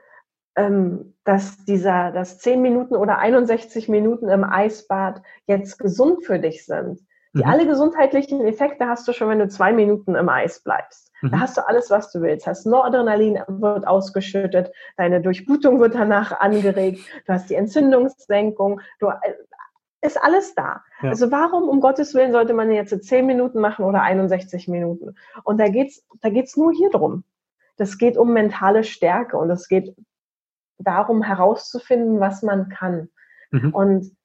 S2: dass dieser, dass 10 Minuten oder 61 Minuten im Eisbad jetzt gesund für dich sind die mhm. alle gesundheitlichen Effekte hast du schon, wenn du zwei Minuten im Eis bleibst. Mhm. Da hast du alles, was du willst. Hast Noradrenalin wird ausgeschüttet, deine Durchblutung wird danach angeregt, du hast die Entzündungssenkung, du, äh, ist alles da. Ja. Also warum um Gottes Willen sollte man jetzt zehn Minuten machen oder 61 Minuten? Und da geht's, da geht's nur hier drum. Das geht um mentale Stärke und es geht darum herauszufinden, was man kann. Mhm. Und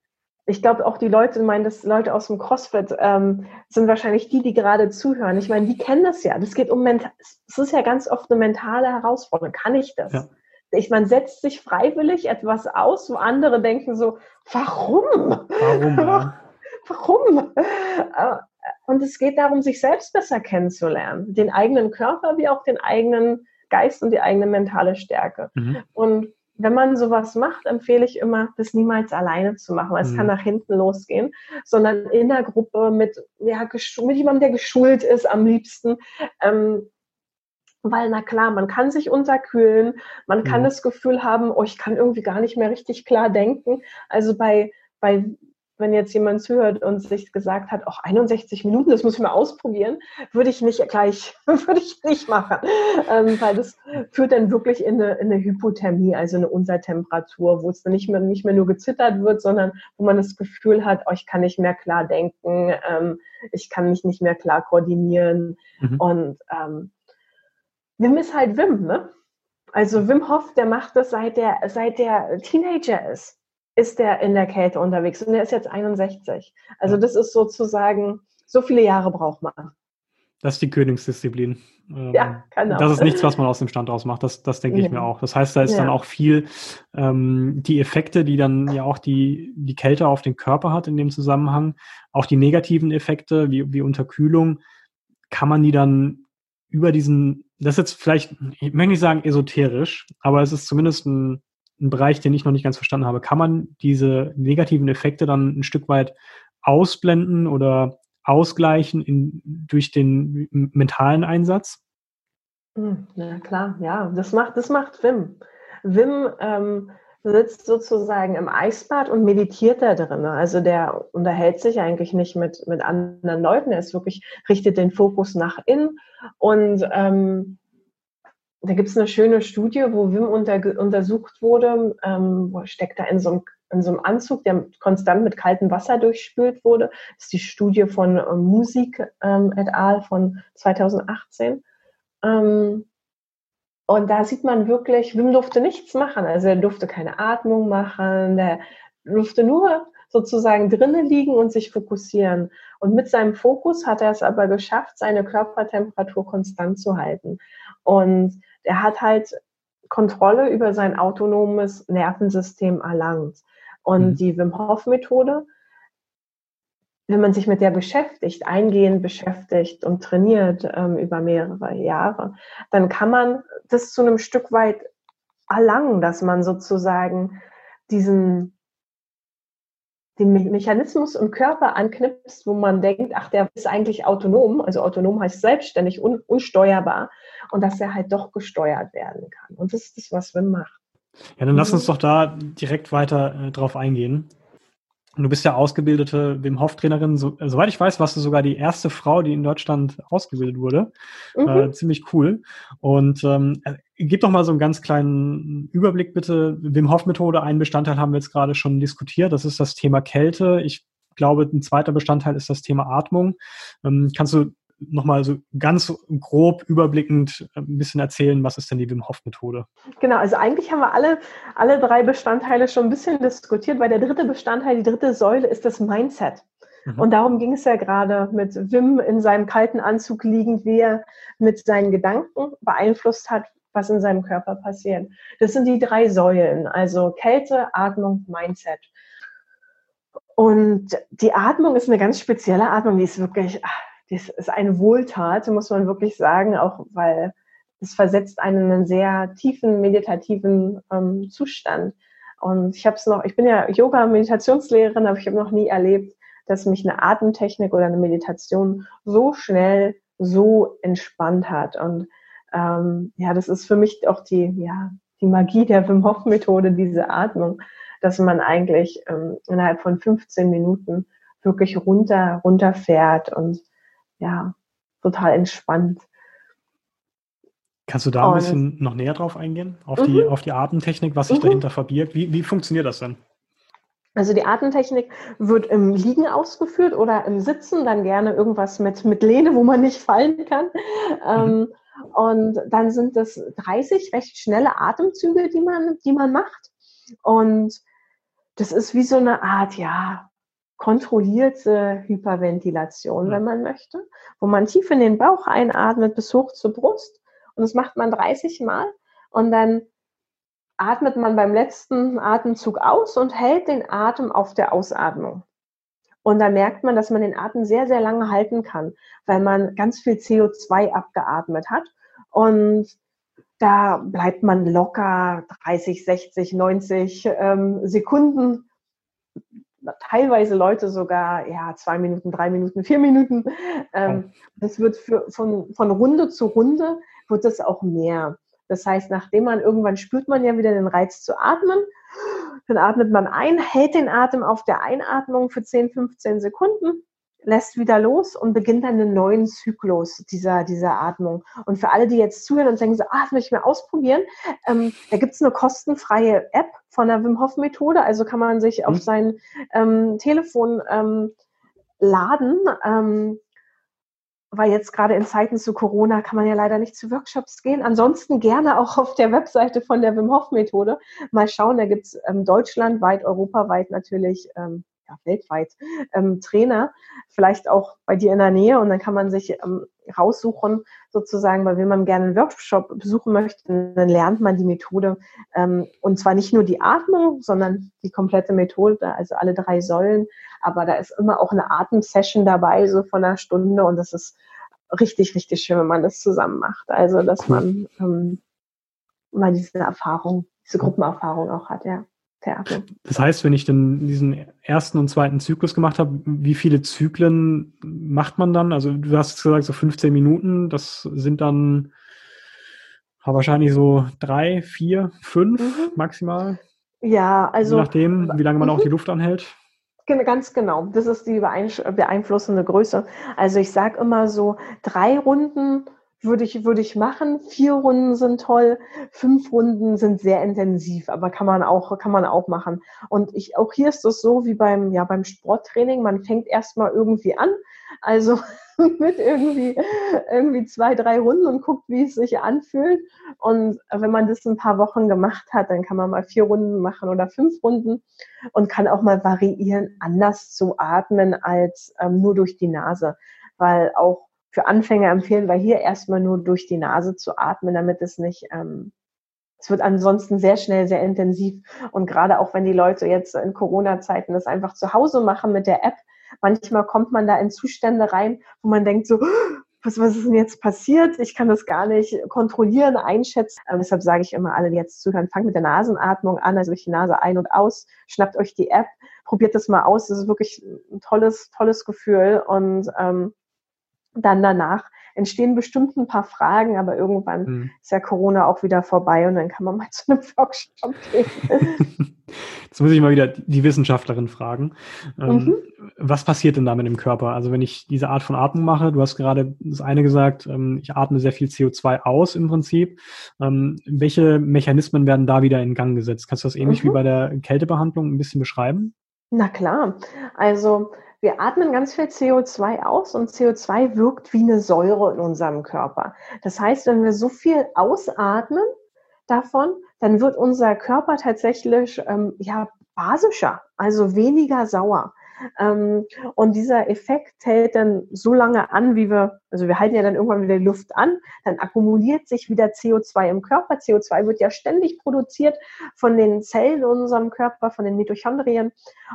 S2: ich glaube auch die Leute, meinen das Leute aus dem CrossFit ähm, sind wahrscheinlich die, die gerade zuhören. Ich meine, die kennen das ja. Das geht um mental, es ist ja ganz oft eine mentale Herausforderung. Kann ich das? Ja. Ich man setzt sich freiwillig etwas aus, wo andere denken so, warum?
S1: Warum? Ja. <laughs>
S2: warum? Äh, und es geht darum, sich selbst besser kennenzulernen, den eigenen Körper wie auch den eigenen Geist und die eigene mentale Stärke. Mhm. Und wenn man sowas macht, empfehle ich immer, das niemals alleine zu machen, weil es mhm. kann nach hinten losgehen, sondern in der Gruppe mit, ja, mit jemandem, der geschult ist am liebsten. Ähm, weil, na klar, man kann sich unterkühlen, man kann mhm. das Gefühl haben, oh, ich kann irgendwie gar nicht mehr richtig klar denken. Also bei, bei wenn jetzt jemand zuhört und sich gesagt hat, auch 61 Minuten, das muss ich mal ausprobieren, würde ich nicht gleich, <laughs> würde ich nicht machen, ähm, weil das führt dann wirklich in eine, in eine Hypothermie, also eine Untertemperatur, wo es dann nicht mehr, nicht mehr nur gezittert wird, sondern wo man das Gefühl hat, oh, ich kann nicht mehr klar denken, ähm, ich kann mich nicht mehr klar koordinieren mhm. und ähm, Wim ist halt Wim, ne? Also Wim Hof, der macht das seit der, seit der Teenager ist ist der in der Kälte unterwegs und er ist jetzt 61. Also das ist sozusagen, so viele Jahre braucht man.
S1: Das ist die Königsdisziplin.
S2: Ähm, ja,
S1: genau. Das ist nichts, was man aus dem Stand raus macht. Das, das denke ich ja. mir auch. Das heißt, da ist ja. dann auch viel ähm, die Effekte, die dann ja auch die, die Kälte auf den Körper hat in dem Zusammenhang, auch die negativen Effekte wie, wie Unterkühlung, kann man die dann über diesen, das ist jetzt vielleicht, ich möchte nicht sagen esoterisch, aber es ist zumindest ein ein Bereich, den ich noch nicht ganz verstanden habe. Kann man diese negativen Effekte dann ein Stück weit ausblenden oder ausgleichen in, durch den mentalen Einsatz?
S2: Hm, na klar, ja, das macht, das macht Wim. Wim ähm, sitzt sozusagen im Eisbad und meditiert da drin. Also der unterhält sich eigentlich nicht mit, mit anderen Leuten. Er ist wirklich, richtet den Fokus nach innen und ähm, da gibt es eine schöne Studie, wo Wim unter, untersucht wurde, ähm, steckt da in so, einem, in so einem Anzug, der konstant mit kaltem Wasser durchspült wurde. Das ist die Studie von ähm, Musik ähm, et al. von 2018. Ähm, und da sieht man wirklich, Wim durfte nichts machen. Also er durfte keine Atmung machen, der durfte nur sozusagen drinnen liegen und sich fokussieren. Und mit seinem Fokus hat er es aber geschafft, seine Körpertemperatur konstant zu halten. Und er hat halt Kontrolle über sein autonomes Nervensystem erlangt. Und mhm. die Wim Hof Methode, wenn man sich mit der beschäftigt, eingehend beschäftigt und trainiert ähm, über mehrere Jahre, dann kann man das zu einem Stück weit erlangen, dass man sozusagen diesen den Mechanismus im Körper anknipst, wo man denkt, ach, der ist eigentlich autonom, also autonom heißt selbstständig, un unsteuerbar und dass er halt doch gesteuert werden kann. Und das ist das, was Wim macht.
S1: Ja, dann lass uns doch da direkt weiter äh, drauf eingehen. Du bist ja ausgebildete Wim Hof Trainerin. So, äh, soweit ich weiß, warst du sogar die erste Frau, die in Deutschland ausgebildet wurde. Mhm. Äh, ziemlich cool. Und ähm, äh, gib doch mal so einen ganz kleinen Überblick bitte. Wim Hof Methode, einen Bestandteil haben wir jetzt gerade schon diskutiert. Das ist das Thema Kälte. Ich glaube, ein zweiter Bestandteil ist das Thema Atmung. Ähm, kannst du nochmal so ganz grob überblickend äh, ein bisschen erzählen, was ist denn die Wim Hof Methode?
S2: Genau, also eigentlich haben wir alle, alle drei Bestandteile schon ein bisschen diskutiert, weil der dritte Bestandteil, die dritte Säule ist das Mindset. Mhm. Und darum ging es ja gerade mit Wim in seinem kalten Anzug liegend, wie er mit seinen Gedanken beeinflusst hat, was in seinem Körper passiert. Das sind die drei Säulen, also Kälte, Atmung, Mindset. Und die Atmung ist eine ganz spezielle Atmung, die ist wirklich, ach, das ist eine Wohltat, muss man wirklich sagen, auch weil es versetzt einen in einen sehr tiefen meditativen ähm, Zustand. Und ich habe es noch, ich bin ja Yoga-Meditationslehrerin, aber ich habe noch nie erlebt, dass mich eine Atemtechnik oder eine Meditation so schnell so entspannt hat. Und ähm, ja, das ist für mich auch die, ja, die Magie der Wim Hof Methode, diese Atmung, dass man eigentlich ähm, innerhalb von 15 Minuten wirklich runter, runterfährt und ja, total entspannt.
S1: Kannst du da ein bisschen noch näher drauf eingehen? Auf, mhm. die, auf die Atemtechnik, was sich mhm. dahinter verbirgt? Wie, wie funktioniert das denn?
S2: Also die Atemtechnik wird im Liegen ausgeführt oder im Sitzen, dann gerne irgendwas mit, mit Lehne, wo man nicht fallen kann. Ähm, mhm. und dann sind das 30 recht schnelle Atemzüge, die man, die man macht. Und das ist wie so eine Art, ja, kontrollierte Hyperventilation, wenn man möchte, wo man tief in den Bauch einatmet bis hoch zur Brust. Und das macht man 30 Mal. Und dann atmet man beim letzten Atemzug aus und hält den Atem auf der Ausatmung. Und da merkt man, dass man den Atem sehr, sehr lange halten kann, weil man ganz viel CO2 abgeatmet hat. Und da bleibt man locker 30, 60, 90 ähm, Sekunden teilweise Leute sogar ja zwei Minuten, drei Minuten, vier Minuten. Ähm, das wird für, von, von Runde zu Runde wird es auch mehr. Das heißt, nachdem man irgendwann spürt man ja wieder den Reiz zu atmen, dann atmet man ein, hält den Atem auf der Einatmung für 10, 15 Sekunden lässt wieder los und beginnt dann einen neuen Zyklus dieser, dieser Atmung. Und für alle, die jetzt zuhören und denken, so, ah, das möchte ich mal ausprobieren, ähm, da gibt es eine kostenfreie App von der Wim Hof Methode. Also kann man sich auf mhm. sein ähm, Telefon ähm, laden. Ähm, weil jetzt gerade in Zeiten zu Corona kann man ja leider nicht zu Workshops gehen. Ansonsten gerne auch auf der Webseite von der Wim Hof Methode mal schauen. Da gibt es ähm, deutschlandweit, europaweit natürlich ähm, ja, weltweit ähm, Trainer, vielleicht auch bei dir in der Nähe und dann kann man sich ähm, raussuchen, sozusagen, weil wenn man gerne einen Workshop besuchen möchte, dann lernt man die Methode ähm, und zwar nicht nur die Atmung, sondern die komplette Methode, also alle drei Säulen, aber da ist immer auch eine Atemsession dabei, so von einer Stunde und das ist richtig, richtig schön, wenn man das zusammen macht. Also, dass man ähm, mal diese Erfahrung, diese Gruppenerfahrung auch hat, ja.
S1: Theater. Das heißt, wenn ich dann diesen ersten und zweiten Zyklus gemacht habe, wie viele Zyklen macht man dann? Also du hast gesagt, so 15 Minuten, das sind dann wahrscheinlich so drei, vier, fünf mhm. maximal.
S2: Ja, also.
S1: Je nachdem, wie lange man mhm. auch die Luft anhält.
S2: Ganz genau. Das ist die beeinflussende Größe. Also ich sage immer so drei Runden würde ich, würde ich machen. Vier Runden sind toll, fünf Runden sind sehr intensiv, aber kann man auch, kann man auch machen. Und ich, auch hier ist es so wie beim, ja, beim Sporttraining. Man fängt erstmal irgendwie an. Also <laughs> mit irgendwie, irgendwie zwei, drei Runden und guckt, wie es sich anfühlt. Und wenn man das ein paar Wochen gemacht hat, dann kann man mal vier Runden machen oder fünf Runden und kann auch mal variieren, anders zu atmen als ähm, nur durch die Nase. Weil auch für Anfänger empfehlen wir hier erstmal nur durch die Nase zu atmen, damit es nicht, ähm, es wird ansonsten sehr schnell sehr intensiv. Und gerade auch wenn die Leute jetzt in Corona-Zeiten das einfach zu Hause machen mit der App, manchmal kommt man da in Zustände rein, wo man denkt so, was, was ist denn jetzt passiert? Ich kann das gar nicht kontrollieren, einschätzen. Aber deshalb sage ich immer alle, die jetzt zuhören, fangt mit der Nasenatmung an, also durch die Nase ein und aus, schnappt euch die App, probiert das mal aus. Das ist wirklich ein tolles, tolles Gefühl. Und ähm, dann danach entstehen bestimmt ein paar Fragen, aber irgendwann mhm. ist ja Corona auch wieder vorbei und dann kann man mal <laughs> zu einem Workshop gehen. <laughs>
S1: Jetzt muss ich mal wieder die Wissenschaftlerin fragen. Ähm, mhm. Was passiert denn da mit dem Körper? Also wenn ich diese Art von Atmung mache, du hast gerade das eine gesagt, ähm, ich atme sehr viel CO2 aus im Prinzip. Ähm, welche Mechanismen werden da wieder in Gang gesetzt? Kannst du das ähnlich mhm. wie bei der Kältebehandlung ein bisschen beschreiben?
S2: Na klar. Also wir atmen ganz viel CO2 aus und CO2 wirkt wie eine Säure in unserem Körper. Das heißt, wenn wir so viel ausatmen davon, dann wird unser Körper tatsächlich ähm, ja, basischer, also weniger sauer. Ähm, und dieser Effekt hält dann so lange an, wie wir, also wir halten ja dann irgendwann wieder Luft an, dann akkumuliert sich wieder CO2 im Körper. CO2 wird ja ständig produziert von den Zellen in unserem Körper, von den Mitochondrien.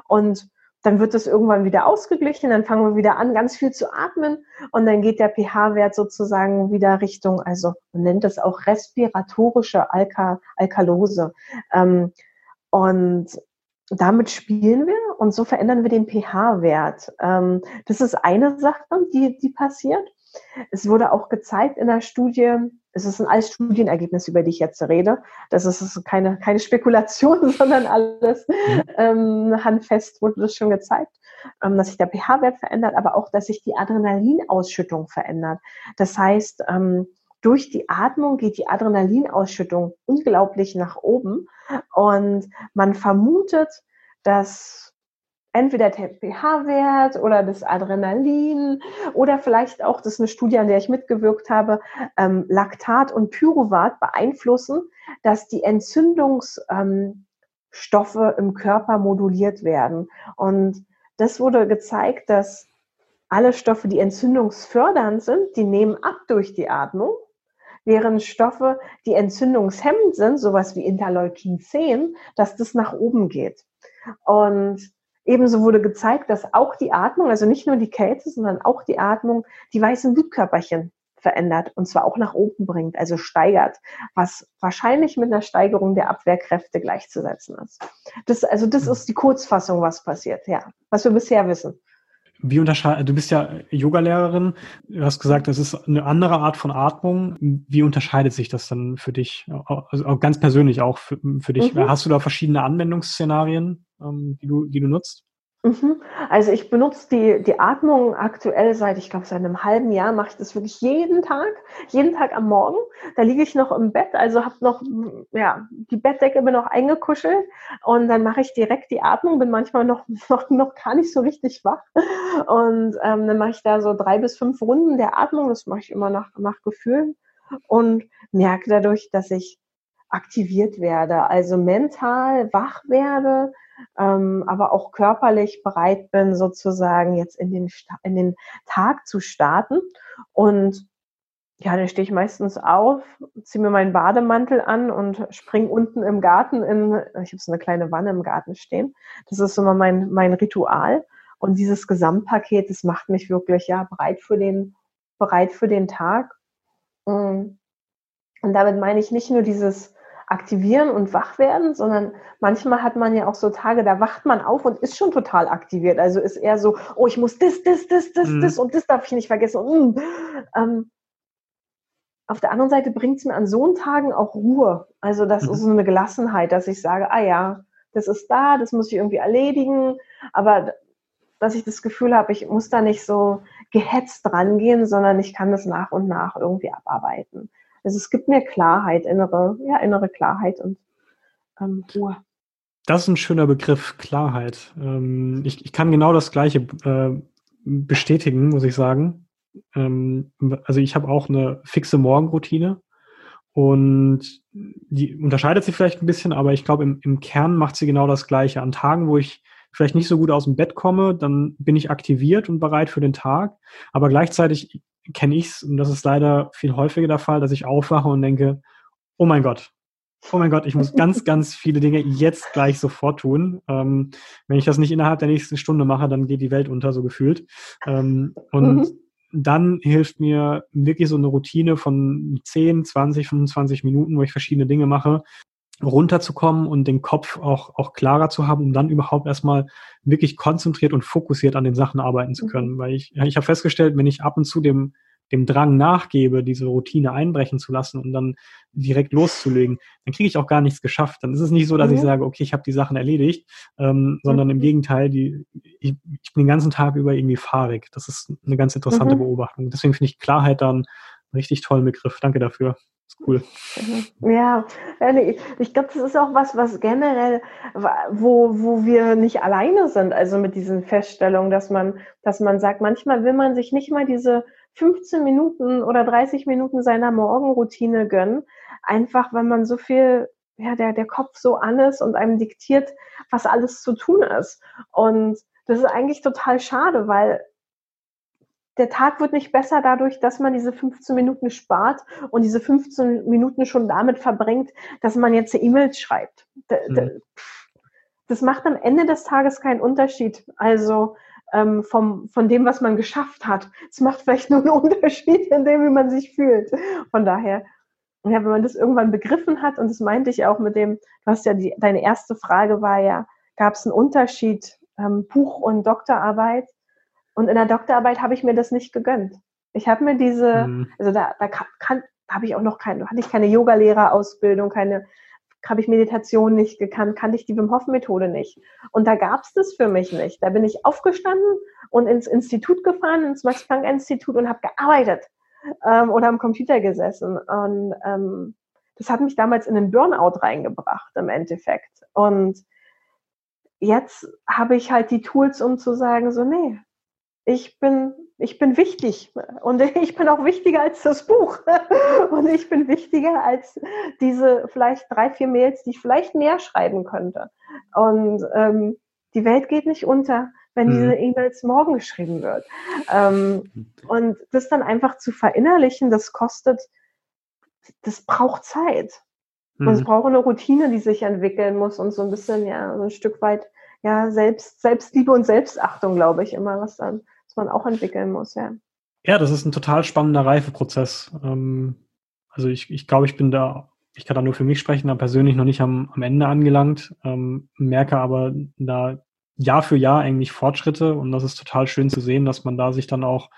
S2: Und dann wird es irgendwann wieder ausgeglichen, dann fangen wir wieder an, ganz viel zu atmen und dann geht der pH-Wert sozusagen wieder Richtung, also man nennt das auch respiratorische Alka Alkalose. Ähm, und damit spielen wir und so verändern wir den pH-Wert. Ähm, das ist eine Sache, die, die passiert. Es wurde auch gezeigt in der Studie, es ist ein alles Studienergebnis, über die ich jetzt rede. Das ist keine, keine Spekulation, <laughs> sondern alles mhm. ähm, handfest wurde das schon gezeigt, ähm, dass sich der pH-Wert verändert, aber auch, dass sich die Adrenalinausschüttung verändert. Das heißt, ähm, durch die Atmung geht die Adrenalinausschüttung unglaublich nach oben und man vermutet, dass entweder der pH-Wert oder das Adrenalin oder vielleicht auch, das ist eine Studie, an der ich mitgewirkt habe, ähm, Laktat und Pyruvat beeinflussen, dass die Entzündungsstoffe ähm, im Körper moduliert werden. Und das wurde gezeigt, dass alle Stoffe, die entzündungsfördernd sind, die nehmen ab durch die Atmung, während Stoffe, die entzündungshemmend sind, sowas wie Interleukin 10, dass das nach oben geht. Und Ebenso wurde gezeigt, dass auch die Atmung, also nicht nur die Kälte, sondern auch die Atmung, die weißen Blutkörperchen verändert und zwar auch nach oben bringt, also steigert, was wahrscheinlich mit einer Steigerung der Abwehrkräfte gleichzusetzen ist. Das, also das ist die Kurzfassung, was passiert, ja, was wir bisher wissen.
S1: Wie unterscheidet, du bist ja Yogalehrerin, du hast gesagt, das ist eine andere Art von Atmung. Wie unterscheidet sich das dann für dich, also auch ganz persönlich auch für, für dich? Mhm. Hast du da verschiedene Anwendungsszenarien? ähm, die, du, die du nutzt?
S2: Mhm. Also ich benutze die, die Atmung aktuell seit, ich glaube, seit einem halben Jahr mache ich das wirklich jeden Tag, jeden Tag am Morgen. Da liege ich noch im Bett, also habe noch, ja, die Bettdecke bin noch eingekuschelt und dann mache ich direkt die Atmung, bin manchmal noch, <laughs> noch, noch gar nicht so richtig wach und ähm, dann mache ich da so drei bis fünf Runden der Atmung, das mache ich immer nach, nach Gefühlen und merke dadurch, dass ich aktiviert werde, also mental wach werde, ähm, aber auch körperlich bereit bin, sozusagen jetzt in den, in den Tag zu starten. Und ja, dann stehe ich meistens auf, ziehe mir meinen Bademantel an und springe unten im Garten in, ich habe so eine kleine Wanne im Garten stehen. Das ist immer mein, mein Ritual. Und dieses Gesamtpaket, das macht mich wirklich ja bereit für den, bereit für den Tag. Und damit meine ich nicht nur dieses aktivieren und wach werden, sondern manchmal hat man ja auch so Tage, da wacht man auf und ist schon total aktiviert. Also ist eher so, oh, ich muss das, das, das, das, mhm. das und das darf ich nicht vergessen. Und, ähm, auf der anderen Seite bringt es mir an so Tagen auch Ruhe. Also das mhm. ist so eine Gelassenheit, dass ich sage, ah ja, das ist da, das muss ich irgendwie erledigen. Aber dass ich das Gefühl habe, ich muss da nicht so gehetzt rangehen, sondern ich kann das nach und nach irgendwie abarbeiten. Also es gibt mir Klarheit, innere, ja, innere Klarheit und ähm, Ruhe.
S1: Das ist ein schöner Begriff, Klarheit. Ähm, ich, ich, kann genau das Gleiche äh, bestätigen, muss ich sagen. Ähm, also ich habe auch eine fixe Morgenroutine und die unterscheidet sich vielleicht ein bisschen, aber ich glaube, im, im Kern macht sie genau das Gleiche. An Tagen, wo ich vielleicht nicht so gut aus dem Bett komme, dann bin ich aktiviert und bereit für den Tag. Aber gleichzeitig kenne ich es, und das ist leider viel häufiger der Fall, dass ich aufwache und denke, oh mein Gott, oh mein Gott, ich muss ganz, <laughs> ganz viele Dinge jetzt gleich sofort tun. Ähm, wenn ich das nicht innerhalb der nächsten Stunde mache, dann geht die Welt unter, so gefühlt. Ähm, und mhm. dann hilft mir wirklich so eine Routine von 10, 20, 25 Minuten, wo ich verschiedene Dinge mache, runterzukommen und den Kopf auch, auch klarer zu haben, um dann überhaupt erstmal wirklich konzentriert und fokussiert an den Sachen arbeiten zu können. Mhm. Weil ich, ich habe festgestellt, wenn ich ab und zu dem, dem Drang nachgebe, diese Routine einbrechen zu lassen und dann direkt loszulegen, dann kriege ich auch gar nichts geschafft. Dann ist es nicht so, dass mhm. ich sage, okay, ich habe die Sachen erledigt, ähm, sondern mhm. im Gegenteil, die, ich, ich, bin den ganzen Tag über irgendwie fahrig. Das ist eine ganz interessante mhm. Beobachtung. Deswegen finde ich Klarheit dann einen richtig tollen Begriff. Danke dafür ist cool.
S2: Mhm. Ja, ich glaube, das ist auch was, was generell, wo, wo wir nicht alleine sind, also mit diesen Feststellungen, dass man, dass man sagt, manchmal will man sich nicht mal diese 15 Minuten oder 30 Minuten seiner Morgenroutine gönnen, einfach wenn man so viel, ja, der, der Kopf so an ist und einem diktiert, was alles zu tun ist. Und das ist eigentlich total schade, weil der Tag wird nicht besser dadurch, dass man diese 15 Minuten spart und diese 15 Minuten schon damit verbringt, dass man jetzt E-Mails schreibt. Mhm. Das macht am Ende des Tages keinen Unterschied. Also ähm, vom, von dem, was man geschafft hat. Es macht vielleicht nur einen <laughs> Unterschied in dem, wie man sich fühlt. Von daher, ja, wenn man das irgendwann begriffen hat, und das meinte ich auch mit dem, du hast ja die, deine erste Frage war ja, gab es einen Unterschied, ähm, Buch und Doktorarbeit? Und in der Doktorarbeit habe ich mir das nicht gegönnt. Ich habe mir diese, mhm. also da, da kann, habe ich auch noch keine, hatte ich keine Yogalehrerausbildung, keine, habe ich Meditation nicht gekannt, kannte ich die Wim Hof Methode nicht. Und da gab es das für mich nicht. Da bin ich aufgestanden und ins Institut gefahren, ins Max Planck Institut und habe gearbeitet ähm, oder am Computer gesessen. Und ähm, das hat mich damals in den Burnout reingebracht im Endeffekt. Und jetzt habe ich halt die Tools, um zu sagen, so nee, ich bin, ich bin wichtig und <laughs> ich bin auch wichtiger als das Buch <laughs> und ich bin wichtiger als diese vielleicht drei, vier Mails, die ich vielleicht mehr schreiben könnte. Und ähm, die Welt geht nicht unter, wenn diese mhm. E-Mails morgen geschrieben wird. Ähm, und das dann einfach zu verinnerlichen, das kostet, das braucht Zeit. Und es mhm. braucht eine Routine, die sich entwickeln muss und so ein bisschen, ja, so ein Stück weit, ja, Selbst, Selbstliebe und Selbstachtung, glaube ich, immer, was dann man auch entwickeln muss, ja.
S1: Ja, das ist ein total spannender Reifeprozess. Ähm, also ich, ich glaube, ich bin da, ich kann da nur für mich sprechen, da persönlich noch nicht am, am Ende angelangt, ähm, merke aber da Jahr für Jahr eigentlich Fortschritte und das ist total schön zu sehen, dass man da sich dann auch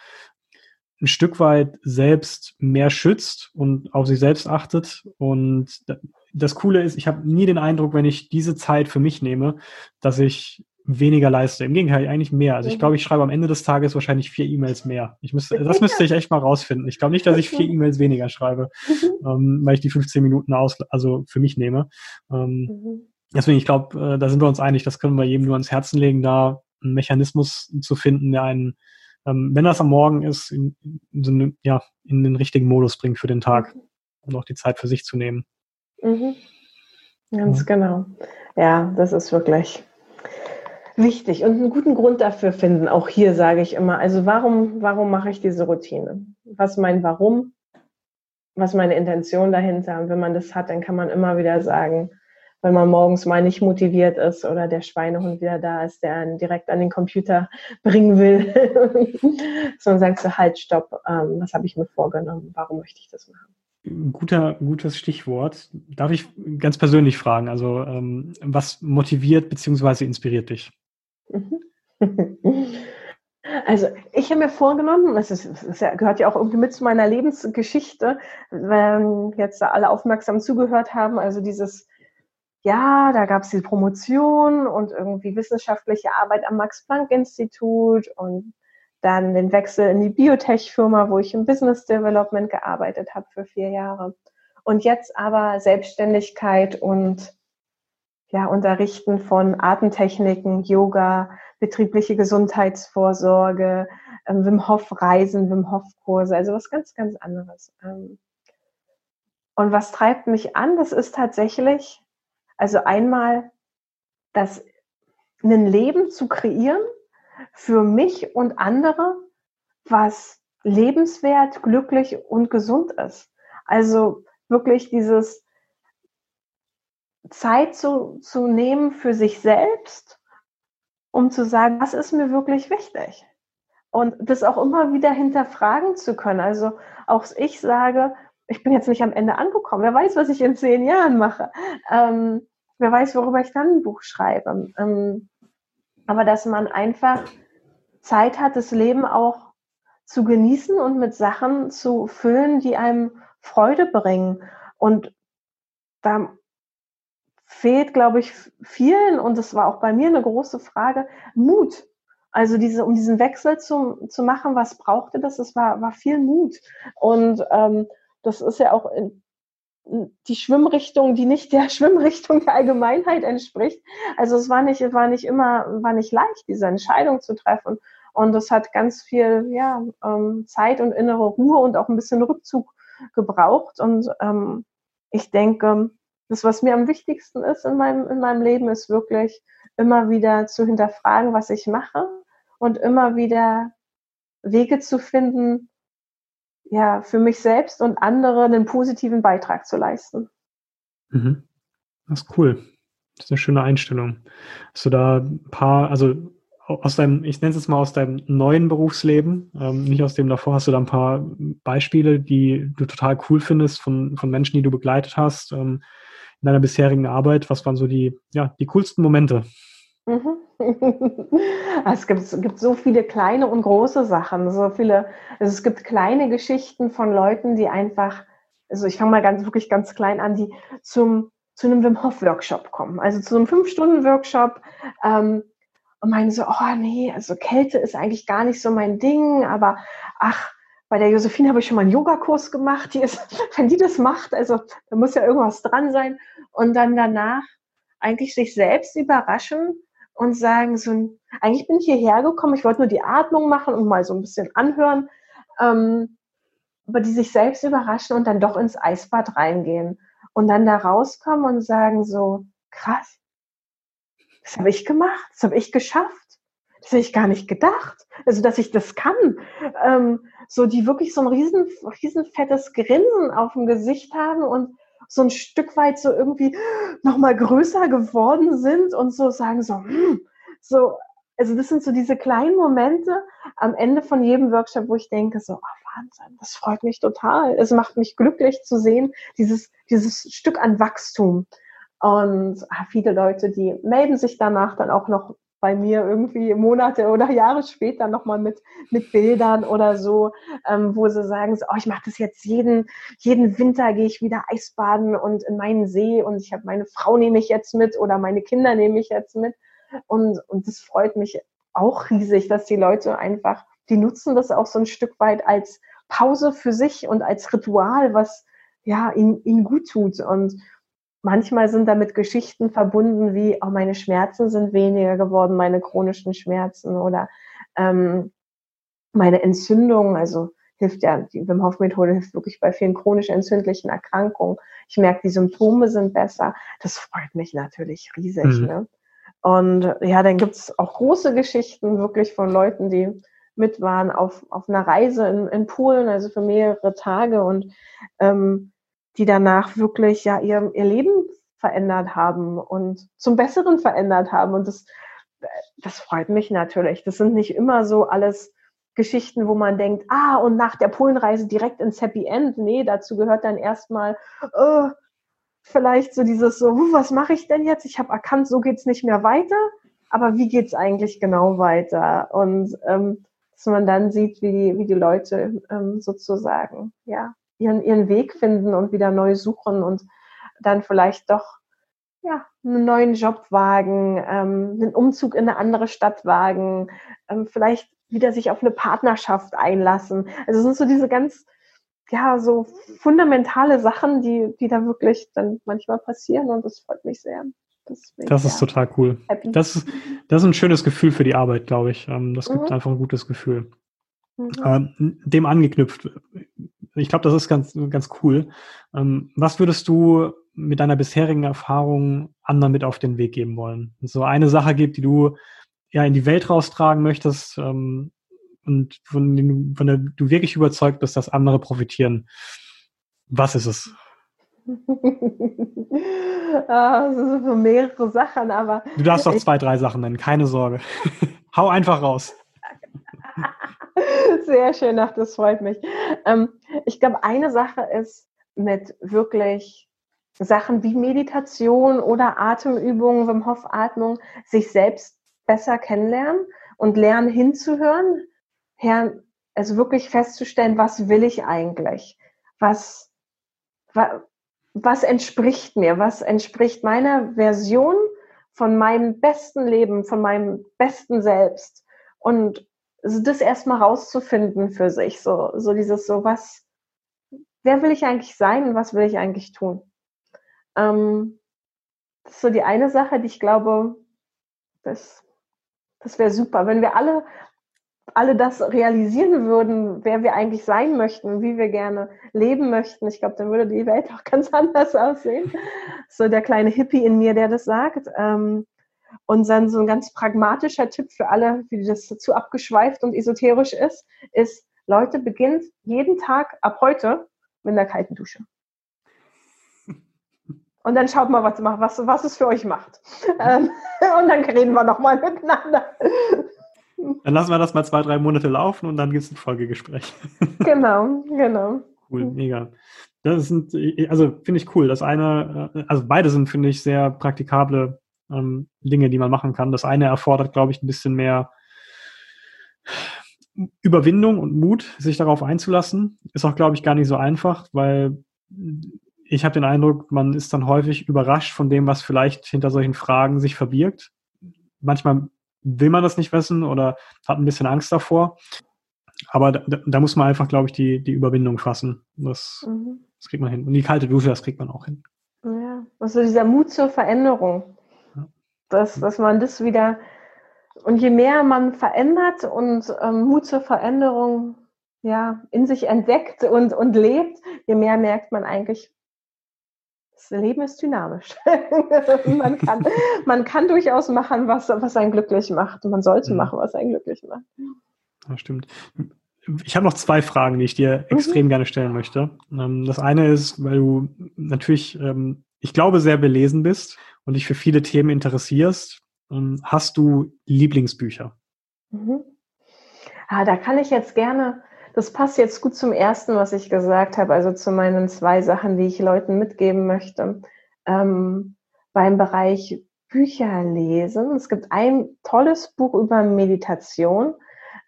S1: ein Stück weit selbst mehr schützt und auf sich selbst achtet. Und das Coole ist, ich habe nie den Eindruck, wenn ich diese Zeit für mich nehme, dass ich weniger leiste. Im Gegenteil, eigentlich mehr. Also ich mhm. glaube, ich schreibe am Ende des Tages wahrscheinlich vier E-Mails mehr. Ich müsste, das müsste ich echt mal rausfinden. Ich glaube nicht, dass ich vier E-Mails weniger schreibe, mhm. ähm, weil ich die 15 Minuten aus, also für mich nehme. Ähm, mhm. Deswegen, ich glaube, äh, da sind wir uns einig, das können wir jedem nur ans Herzen legen, da einen Mechanismus zu finden, der einen, ähm, wenn das am Morgen ist, in, in, ja, in den richtigen Modus bringt für den Tag und auch die Zeit für sich zu nehmen.
S2: Mhm. Ganz ja. genau. Ja, das ist wirklich wichtig und einen guten Grund dafür finden. Auch hier sage ich immer, also warum, warum mache ich diese Routine? Was mein Warum? Was meine Intention dahinter? Und wenn man das hat, dann kann man immer wieder sagen, wenn man morgens mal nicht motiviert ist oder der Schweinehund wieder da ist, der einen direkt an den Computer <laughs> bringen will, sondern sagst du, halt, stopp, ähm, was habe ich mir vorgenommen? Warum möchte ich das machen?
S1: Guter, gutes Stichwort. Darf ich ganz persönlich fragen, also ähm, was motiviert bzw. inspiriert dich? <laughs>
S2: Also ich habe mir vorgenommen, das, ist, das gehört ja auch irgendwie mit zu meiner Lebensgeschichte, wenn jetzt da alle aufmerksam zugehört haben, also dieses, ja, da gab es die Promotion und irgendwie wissenschaftliche Arbeit am Max-Planck-Institut und dann den Wechsel in die Biotech-Firma, wo ich im Business Development gearbeitet habe für vier Jahre. Und jetzt aber Selbstständigkeit und ja, Unterrichten von Atemtechniken, Yoga, betriebliche Gesundheitsvorsorge, ähm, Wim Hof Reisen, Wim Hof Kurse, also was ganz, ganz anderes. Ähm. Und was treibt mich an? Das ist tatsächlich, also einmal das, ein Leben zu kreieren für mich und andere, was lebenswert, glücklich und gesund ist. Also wirklich dieses Zeit zu, zu nehmen für sich selbst, um zu sagen, was ist mir wirklich wichtig? Und das auch immer wieder hinterfragen zu können. Also auch ich sage, ich bin jetzt nicht am Ende angekommen. Wer weiß, was ich in zehn Jahren mache. Ähm, wer weiß, worüber ich dann ein Buch schreibe. Ähm, aber dass man einfach Zeit hat, das Leben auch zu genießen und mit Sachen zu füllen, die einem Freude bringen. Und da fehlt, glaube ich, vielen, und das war auch bei mir eine große Frage, Mut. Also diese, um diesen Wechsel zu, zu machen, was brauchte das? Es war, war viel Mut. Und ähm, das ist ja auch in, die Schwimmrichtung, die nicht der <laughs> Schwimmrichtung der Allgemeinheit entspricht. Also es war nicht, war nicht immer, war nicht leicht, diese Entscheidung zu treffen. Und es hat ganz viel ja, ähm, Zeit und innere Ruhe und auch ein bisschen Rückzug gebraucht. Und ähm, ich denke, das, was mir am wichtigsten ist in meinem, in meinem Leben, ist wirklich immer wieder zu hinterfragen, was ich mache und immer wieder Wege zu finden, ja, für mich selbst und andere einen positiven Beitrag zu leisten.
S1: Mhm. Das ist cool. Das ist eine schöne Einstellung. Hast du da ein paar, also aus deinem, ich nenne es jetzt mal aus deinem neuen Berufsleben, ähm, nicht aus dem davor, hast du da ein paar Beispiele, die du total cool findest von, von Menschen, die du begleitet hast, ähm, in deiner bisherigen Arbeit? Was waren so die, ja, die coolsten Momente? <laughs>
S2: Es, gibt, es gibt so viele kleine und große Sachen, so viele, also es gibt kleine Geschichten von Leuten, die einfach, also ich fange mal ganz, wirklich ganz klein an, die zum, zu einem Wim Hof Workshop kommen, also zu einem Fünf-Stunden-Workshop, ähm, und meinen so, oh nee, also Kälte ist eigentlich gar nicht so mein Ding, aber ach, bei der Josephine habe ich schon mal einen Yogakurs gemacht. Die ist, <laughs> wenn die das macht, also da muss ja irgendwas dran sein. Und dann danach eigentlich sich selbst überraschen und sagen so, eigentlich bin ich hierher gekommen, ich wollte nur die Atmung machen und mal so ein bisschen anhören, ähm, aber die sich selbst überraschen und dann doch ins Eisbad reingehen und dann da rauskommen und sagen so, krass, das habe ich gemacht, das habe ich geschafft. Das hätte ich gar nicht gedacht. Also, dass ich das kann. Ähm, so, die wirklich so ein riesen, riesen fettes Grinsen auf dem Gesicht haben und so ein Stück weit so irgendwie nochmal größer geworden sind und so sagen so, hm, so, also das sind so diese kleinen Momente am Ende von jedem Workshop, wo ich denke so, oh Wahnsinn, das freut mich total. Es macht mich glücklich zu sehen, dieses, dieses Stück an Wachstum. Und ah, viele Leute, die melden sich danach dann auch noch bei mir irgendwie Monate oder Jahre später nochmal mit, mit Bildern oder so, ähm, wo sie sagen, so, oh, ich mache das jetzt jeden, jeden Winter, gehe ich wieder Eisbaden und in meinen See und ich habe meine Frau nehme ich jetzt mit oder meine Kinder nehme ich jetzt mit. Und, und das freut mich auch riesig, dass die Leute einfach, die nutzen das auch so ein Stück weit als Pause für sich und als Ritual, was ja ihnen, ihnen gut tut. Und manchmal sind damit Geschichten verbunden wie, oh, meine Schmerzen sind weniger geworden, meine chronischen Schmerzen oder ähm, meine Entzündung, also hilft ja, die Wim Hof Methode hilft wirklich bei vielen chronisch entzündlichen Erkrankungen. Ich merke, die Symptome sind besser. Das freut mich natürlich riesig. Mhm. Ne? Und ja, dann gibt's auch große Geschichten wirklich von Leuten, die mit waren auf, auf einer Reise in, in Polen, also für mehrere Tage und ähm, die danach wirklich ja ihr, ihr Leben verändert haben und zum Besseren verändert haben. Und das, das freut mich natürlich. Das sind nicht immer so alles Geschichten, wo man denkt, ah, und nach der Polenreise direkt ins Happy End. Nee, dazu gehört dann erstmal, oh, vielleicht so dieses so, was mache ich denn jetzt? Ich habe erkannt, so geht's nicht mehr weiter. Aber wie geht's eigentlich genau weiter? Und ähm, dass man dann sieht, wie die, wie die Leute ähm, sozusagen, ja, ihren, ihren Weg finden und wieder neu suchen und dann vielleicht doch ja, einen neuen Job wagen, ähm, einen Umzug in eine andere Stadt wagen, ähm, vielleicht wieder sich auf eine Partnerschaft einlassen. Also es sind so diese ganz, ja, so fundamentale Sachen, die, die da wirklich dann manchmal passieren und das freut mich sehr.
S1: Deswegen, das ist ja, total cool. Happy. Das ist, das ist ein schönes Gefühl für die Arbeit, glaube ich. Ähm, das gibt mhm. einfach ein gutes Gefühl. Mhm. dem angeknüpft, ich glaube, das ist ganz, ganz cool. Ähm, was würdest du mit deiner bisherigen Erfahrung anderen mit auf den Weg geben wollen? So eine Sache gibt, die du ja in die Welt raustragen möchtest ähm, und von, von der du wirklich überzeugt bist, dass andere profitieren. Was ist es? <laughs>
S2: ah, das sind so mehrere Sachen, aber.
S1: Du darfst doch zwei, drei Sachen nennen, keine Sorge. <laughs> Hau einfach raus. <laughs> <laughs>
S2: Sehr schön, ach, das freut mich. Ähm, ich glaube, eine Sache ist mit wirklich Sachen wie Meditation oder Atemübungen, Wim Hof Atmung, sich selbst besser kennenlernen und lernen hinzuhören, also wirklich festzustellen, was will ich eigentlich? Was, was entspricht mir? Was entspricht meiner Version von meinem besten Leben, von meinem besten Selbst? Und das erstmal rauszufinden für sich, so, so dieses so, was, wer will ich eigentlich sein und was will ich eigentlich tun? Ähm, das ist so die eine Sache, die ich glaube, das, das wäre super, wenn wir alle, alle das realisieren würden, wer wir eigentlich sein möchten, wie wir gerne leben möchten. Ich glaube, dann würde die Welt <laughs> auch ganz anders aussehen. So der kleine Hippie in mir, der das sagt. Ähm, und dann so ein ganz pragmatischer Tipp für alle, wie das zu abgeschweift und esoterisch ist, ist, Leute, beginnt jeden Tag ab heute mit einer kalten Dusche. <laughs> Und dann schaut mal, was, was, was es für euch macht. Ähm, und dann reden wir nochmal miteinander.
S1: Dann lassen wir das mal zwei, drei Monate laufen und dann gibt es ein Folgegespräch. <laughs>
S2: Genau, genau.
S1: Cool, mega. Das sind, also finde ich cool. Das eine, äh, also beide sind, finde ich, sehr praktikable ähm, Dinge, die man machen kann. Das eine erfordert, glaube ich, ein bisschen mehr Überwindung und Mut, sich darauf einzulassen. Ist auch, glaube ich, gar nicht so einfach, weil ich habe den Eindruck, man ist dann häufig überrascht von dem, was vielleicht hinter solchen Fragen sich verbirgt. Manchmal will man das nicht wissen oder hat ein bisschen Angst davor. Aber da, da muss man einfach, glaube ich, die, die Überwindung fassen. Das, mhm. das kriegt man hin. Und die kalte Dusche, das kriegt man auch hin.
S2: Ja, also dieser Mut zur Veränderung dass, dass man das wieder, und je mehr man verändert und ähm, Mut zur Veränderung ja, in sich entdeckt und, und lebt, je mehr merkt man eigentlich, das Leben ist dynamisch. <laughs> man, kann, man kann durchaus machen, was, was einen glücklich macht. Man sollte mhm. machen, was einen glücklich macht.
S1: Das stimmt. Ich habe noch zwei Fragen, die ich dir mhm. extrem gerne stellen möchte. Ähm, das eine ist, weil du natürlich, ähm, ich glaube, sehr belesen bist und dich für viele Themen interessierst, ähm, hast du Lieblingsbücher?
S2: Mhm. Ah, da kann ich jetzt gerne, das passt jetzt gut zum ersten, was ich gesagt habe, also zu meinen zwei Sachen, die ich Leuten mitgeben möchte. Ähm, beim Bereich Bücher lesen. Es gibt ein tolles Buch über Meditation.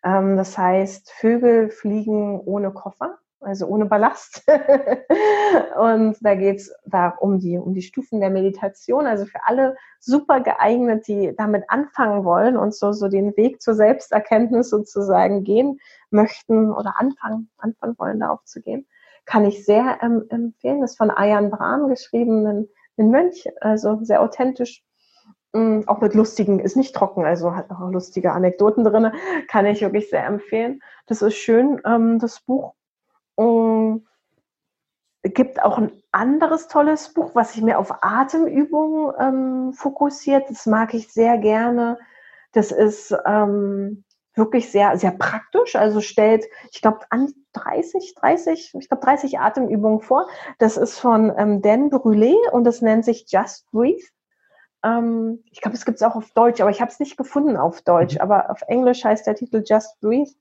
S2: Ähm, das heißt Vögel fliegen ohne Koffer also ohne Ballast. <laughs> und da geht es um die, um die Stufen der Meditation, also für alle super geeignet, die damit anfangen wollen und so, so den Weg zur Selbsterkenntnis sozusagen gehen möchten oder anfangen, anfangen wollen, darauf zu gehen, kann ich sehr ähm, empfehlen. Das ist von Ayan Brahm geschrieben, ein, ein Mönch, also sehr authentisch. Mm, auch mit lustigen, ist nicht trocken, also hat auch lustige Anekdoten drin, kann ich wirklich sehr empfehlen. Das ist schön, ähm, das Buch Mm, es gibt auch ein anderes tolles Buch, was sich mehr auf Atemübungen ähm, fokussiert. Das mag ich sehr gerne. Das ist ähm, wirklich sehr, sehr praktisch. Also stellt, ich glaube, an 30, 30, ich glaube 30 Atemübungen vor. Das ist von ähm, Dan Brûlé und das nennt sich Just Breathe. Ähm, ich glaube, es gibt es auch auf Deutsch, aber ich habe es nicht gefunden auf Deutsch. Mhm. Aber auf Englisch heißt der Titel Just Breathe.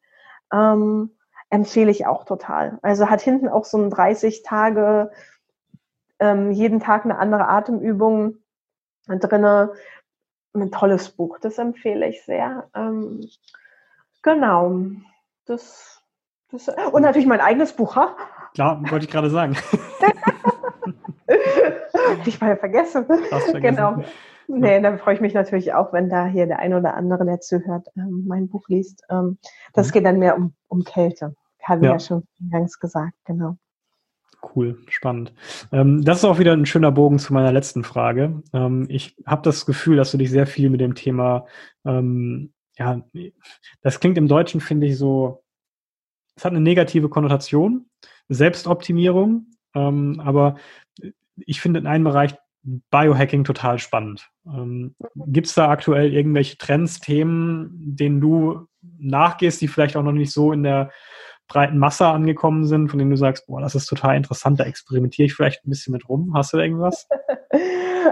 S2: Ähm, empfehle ich auch total. Also hat hinten auch so ein 30 Tage, ähm, jeden Tag eine andere Atemübung drinne. Ein tolles Buch, das empfehle ich sehr. Ähm, genau. Das, das, und natürlich mein eigenes Buch, ha?
S1: Klar, wollte ich gerade sagen. <laughs>
S2: ich mal vergessen. vergessen. Genau. Nee, dann freue ich mich natürlich auch, wenn da hier der ein oder andere, der zuhört, ähm, mein Buch liest. Ähm, das mhm. geht dann mehr um, um Kälte. Habe ja. ja schon eingangs gesagt, genau.
S1: Cool, spannend. Ähm, das ist auch wieder ein schöner Bogen zu meiner letzten Frage. Ähm, ich habe das Gefühl, dass du dich sehr viel mit dem Thema, ähm, ja, das klingt im Deutschen, finde ich, so, es hat eine negative Konnotation, Selbstoptimierung, aber ich finde in einem Bereich Biohacking total spannend. Ähm, Gibt es da aktuell irgendwelche Trends, Themen, denen du nachgehst, die vielleicht auch noch nicht so in der breiten Masse angekommen sind, von denen du sagst, boah, das ist total interessant, da experimentiere ich vielleicht ein bisschen mit rum. Hast du da irgendwas? <laughs>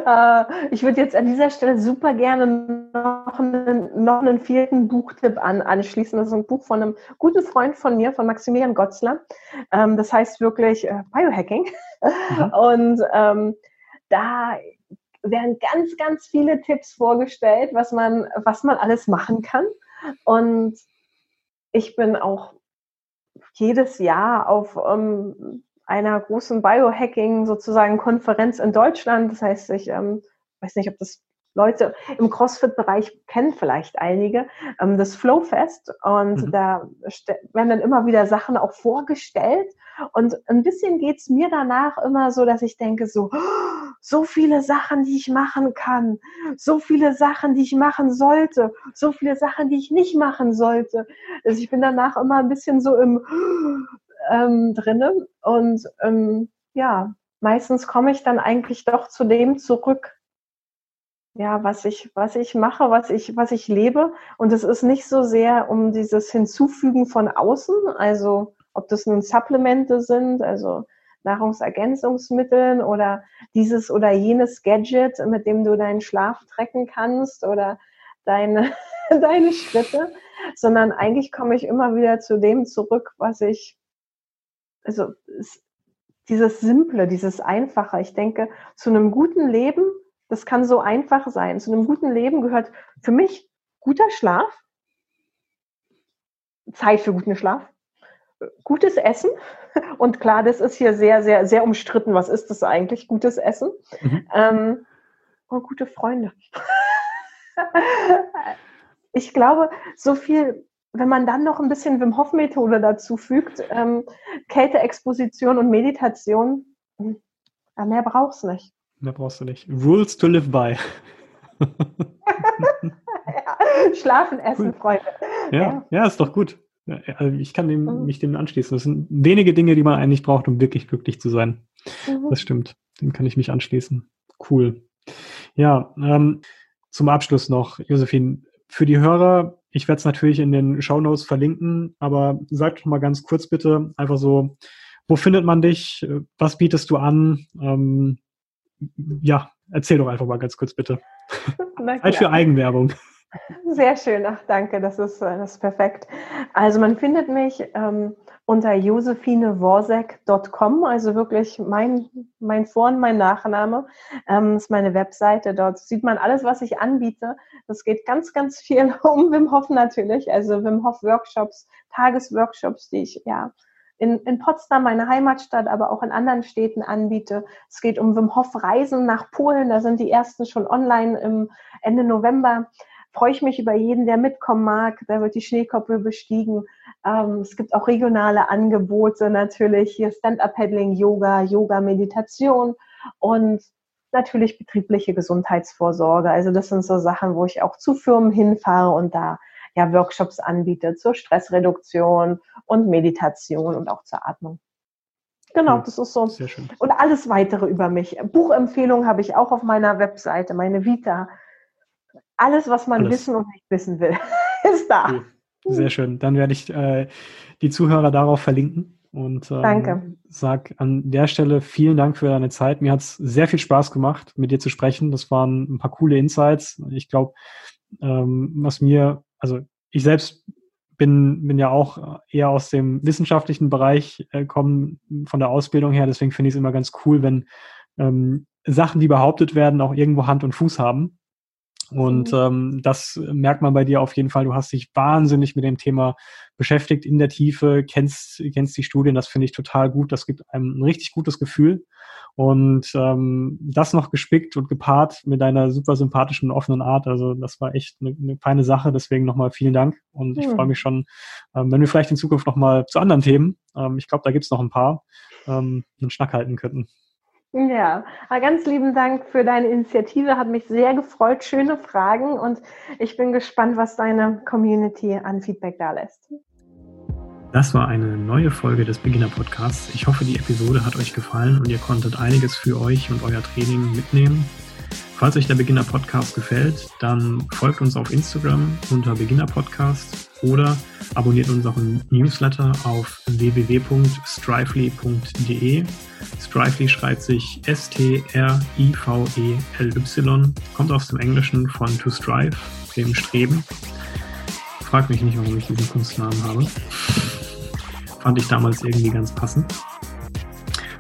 S2: Äh, ich würde jetzt an dieser Stelle super gerne noch einen, noch einen vierten Buchtipp an, anschließen. Das ist ein Buch von einem guten Freund von mir, von Maximilian Gotzler. Ähm, das heißt wirklich äh, Biohacking. Mhm. <laughs> Und ähm, da werden ganz, ganz viele Tipps vorgestellt, was man, was man alles machen kann. Und ich bin auch jedes Jahr auf ähm, einer großen Biohacking sozusagen Konferenz in Deutschland. Das heißt, ich ähm, weiß nicht, ob das Leute im CrossFit-Bereich kennen vielleicht einige, ähm, das Flowfest. Und mhm. da werden dann immer wieder Sachen auch vorgestellt. Und ein bisschen geht's mir danach immer so, dass ich denke, so, so viele Sachen, die ich machen kann, so viele Sachen, die ich machen sollte, so viele Sachen, die ich nicht machen sollte. Also ich bin danach immer ein bisschen so im ähm, drinne und ähm, ja, meistens komme ich dann eigentlich doch zu dem zurück, ja, was ich, was ich mache, was ich, was ich lebe. Und es ist nicht so sehr um dieses Hinzufügen von außen, also ob das nun Supplemente sind, also Nahrungsergänzungsmitteln oder dieses oder jenes Gadget, mit dem du deinen Schlaf trecken kannst oder deine, <laughs> deine Schritte, sondern eigentlich komme ich immer wieder zu dem zurück, was ich, also dieses Simple, dieses Einfache. Ich denke, zu einem guten Leben das kann so einfach sein. Zu einem guten Leben gehört für mich guter Schlaf, Zeit für guten Schlaf, gutes Essen. <laughs> Und klar, das ist hier sehr, sehr, sehr umstritten. Was ist das eigentlich? Gutes Essen. Mhm. Ähm, und gute Freunde. <laughs> ich glaube, so viel, wenn man dann noch ein bisschen Wim Hof Methode dazu fügt, ähm, Kälteexposition und Meditation, hm, mehr brauchst du nicht.
S1: Mehr brauchst du nicht. Rules to live by. <laughs>
S2: ja, schlafen, essen, cool. Freunde.
S1: Ja, ja, ja, ist doch gut. Also ich kann dem, mhm. mich dem anschließen. Das sind wenige Dinge, die man eigentlich braucht, um wirklich glücklich zu sein. Mhm. Das stimmt. Dem kann ich mich anschließen. Cool. Ja, ähm, zum Abschluss noch, Josephine, für die Hörer, ich werde es natürlich in den Show Notes verlinken, aber sag doch mal ganz kurz bitte, einfach so, wo findet man dich? Was bietest du an? Ähm, ja, erzähl doch einfach mal ganz kurz bitte. Zeit für Eigenwerbung.
S2: Sehr schön, ach danke, das ist, äh, das ist perfekt. Also man findet mich ähm, unter josephineworsek.com, also wirklich mein, mein Vor- und mein Nachname. Ähm, ist meine Webseite, dort sieht man alles, was ich anbiete. Das geht ganz, ganz viel <laughs> um Wim Hof natürlich, also Wim Hof Workshops, Tagesworkshops, die ich ja in, in Potsdam, meine Heimatstadt, aber auch in anderen Städten anbiete. Es geht um Wim Hof Reisen nach Polen. Da sind die ersten schon online im Ende November. Freue ich mich über jeden, der mitkommen mag. Da wird die Schneekoppel bestiegen. Ähm, es gibt auch regionale Angebote natürlich. Hier Stand-Up-Paddling, Yoga, Yoga-Meditation und natürlich betriebliche Gesundheitsvorsorge. Also das sind so Sachen, wo ich auch zu Firmen hinfahre und da ja, Workshops anbietet zur Stressreduktion und Meditation und auch zur Atmung. Genau, das ist so. Sehr schön. Und alles weitere über mich. Buchempfehlungen habe ich auch auf meiner Webseite, meine Vita. Alles, was man alles. wissen und nicht wissen will, <laughs> ist da.
S1: Sehr schön. Dann werde ich äh, die Zuhörer darauf verlinken. Und ähm,
S2: Danke.
S1: sag an der Stelle vielen Dank für deine Zeit. Mir hat es sehr viel Spaß gemacht, mit dir zu sprechen. Das waren ein paar coole Insights. Ich glaube, ähm, was mir also ich selbst bin, bin ja auch eher aus dem wissenschaftlichen Bereich äh, kommen von der Ausbildung her. Deswegen finde ich es immer ganz cool, wenn ähm, Sachen, die behauptet werden, auch irgendwo Hand und Fuß haben. Und mhm. ähm, das merkt man bei dir auf jeden Fall. Du hast dich wahnsinnig mit dem Thema beschäftigt in der Tiefe, kennst, kennst die Studien, das finde ich total gut. Das gibt einem ein richtig gutes Gefühl. Und ähm, das noch gespickt und gepaart mit deiner super sympathischen, offenen Art. Also das war echt eine, eine feine Sache. Deswegen nochmal vielen Dank. Und ich mhm. freue mich schon, ähm, wenn wir vielleicht in Zukunft nochmal zu anderen Themen, ähm, ich glaube, da gibt's noch ein paar, ähm, einen Schnack halten könnten.
S2: Ja, ganz lieben Dank für deine Initiative. Hat mich sehr gefreut. Schöne Fragen und ich bin gespannt, was deine Community an Feedback da lässt.
S1: Das war eine neue Folge des Beginner Podcasts. Ich hoffe, die Episode hat euch gefallen und ihr konntet einiges für euch und euer Training mitnehmen. Falls euch der Beginner Podcast gefällt, dann folgt uns auf Instagram unter Beginner Podcast oder abonniert unseren Newsletter auf www.strively.de. Strively schreibt sich S-T-R-I-V-E-L-Y, kommt aus dem Englischen von to strive, dem Streben. Frag mich nicht, warum ich diesen Kunstnamen habe. Fand ich damals irgendwie ganz passend.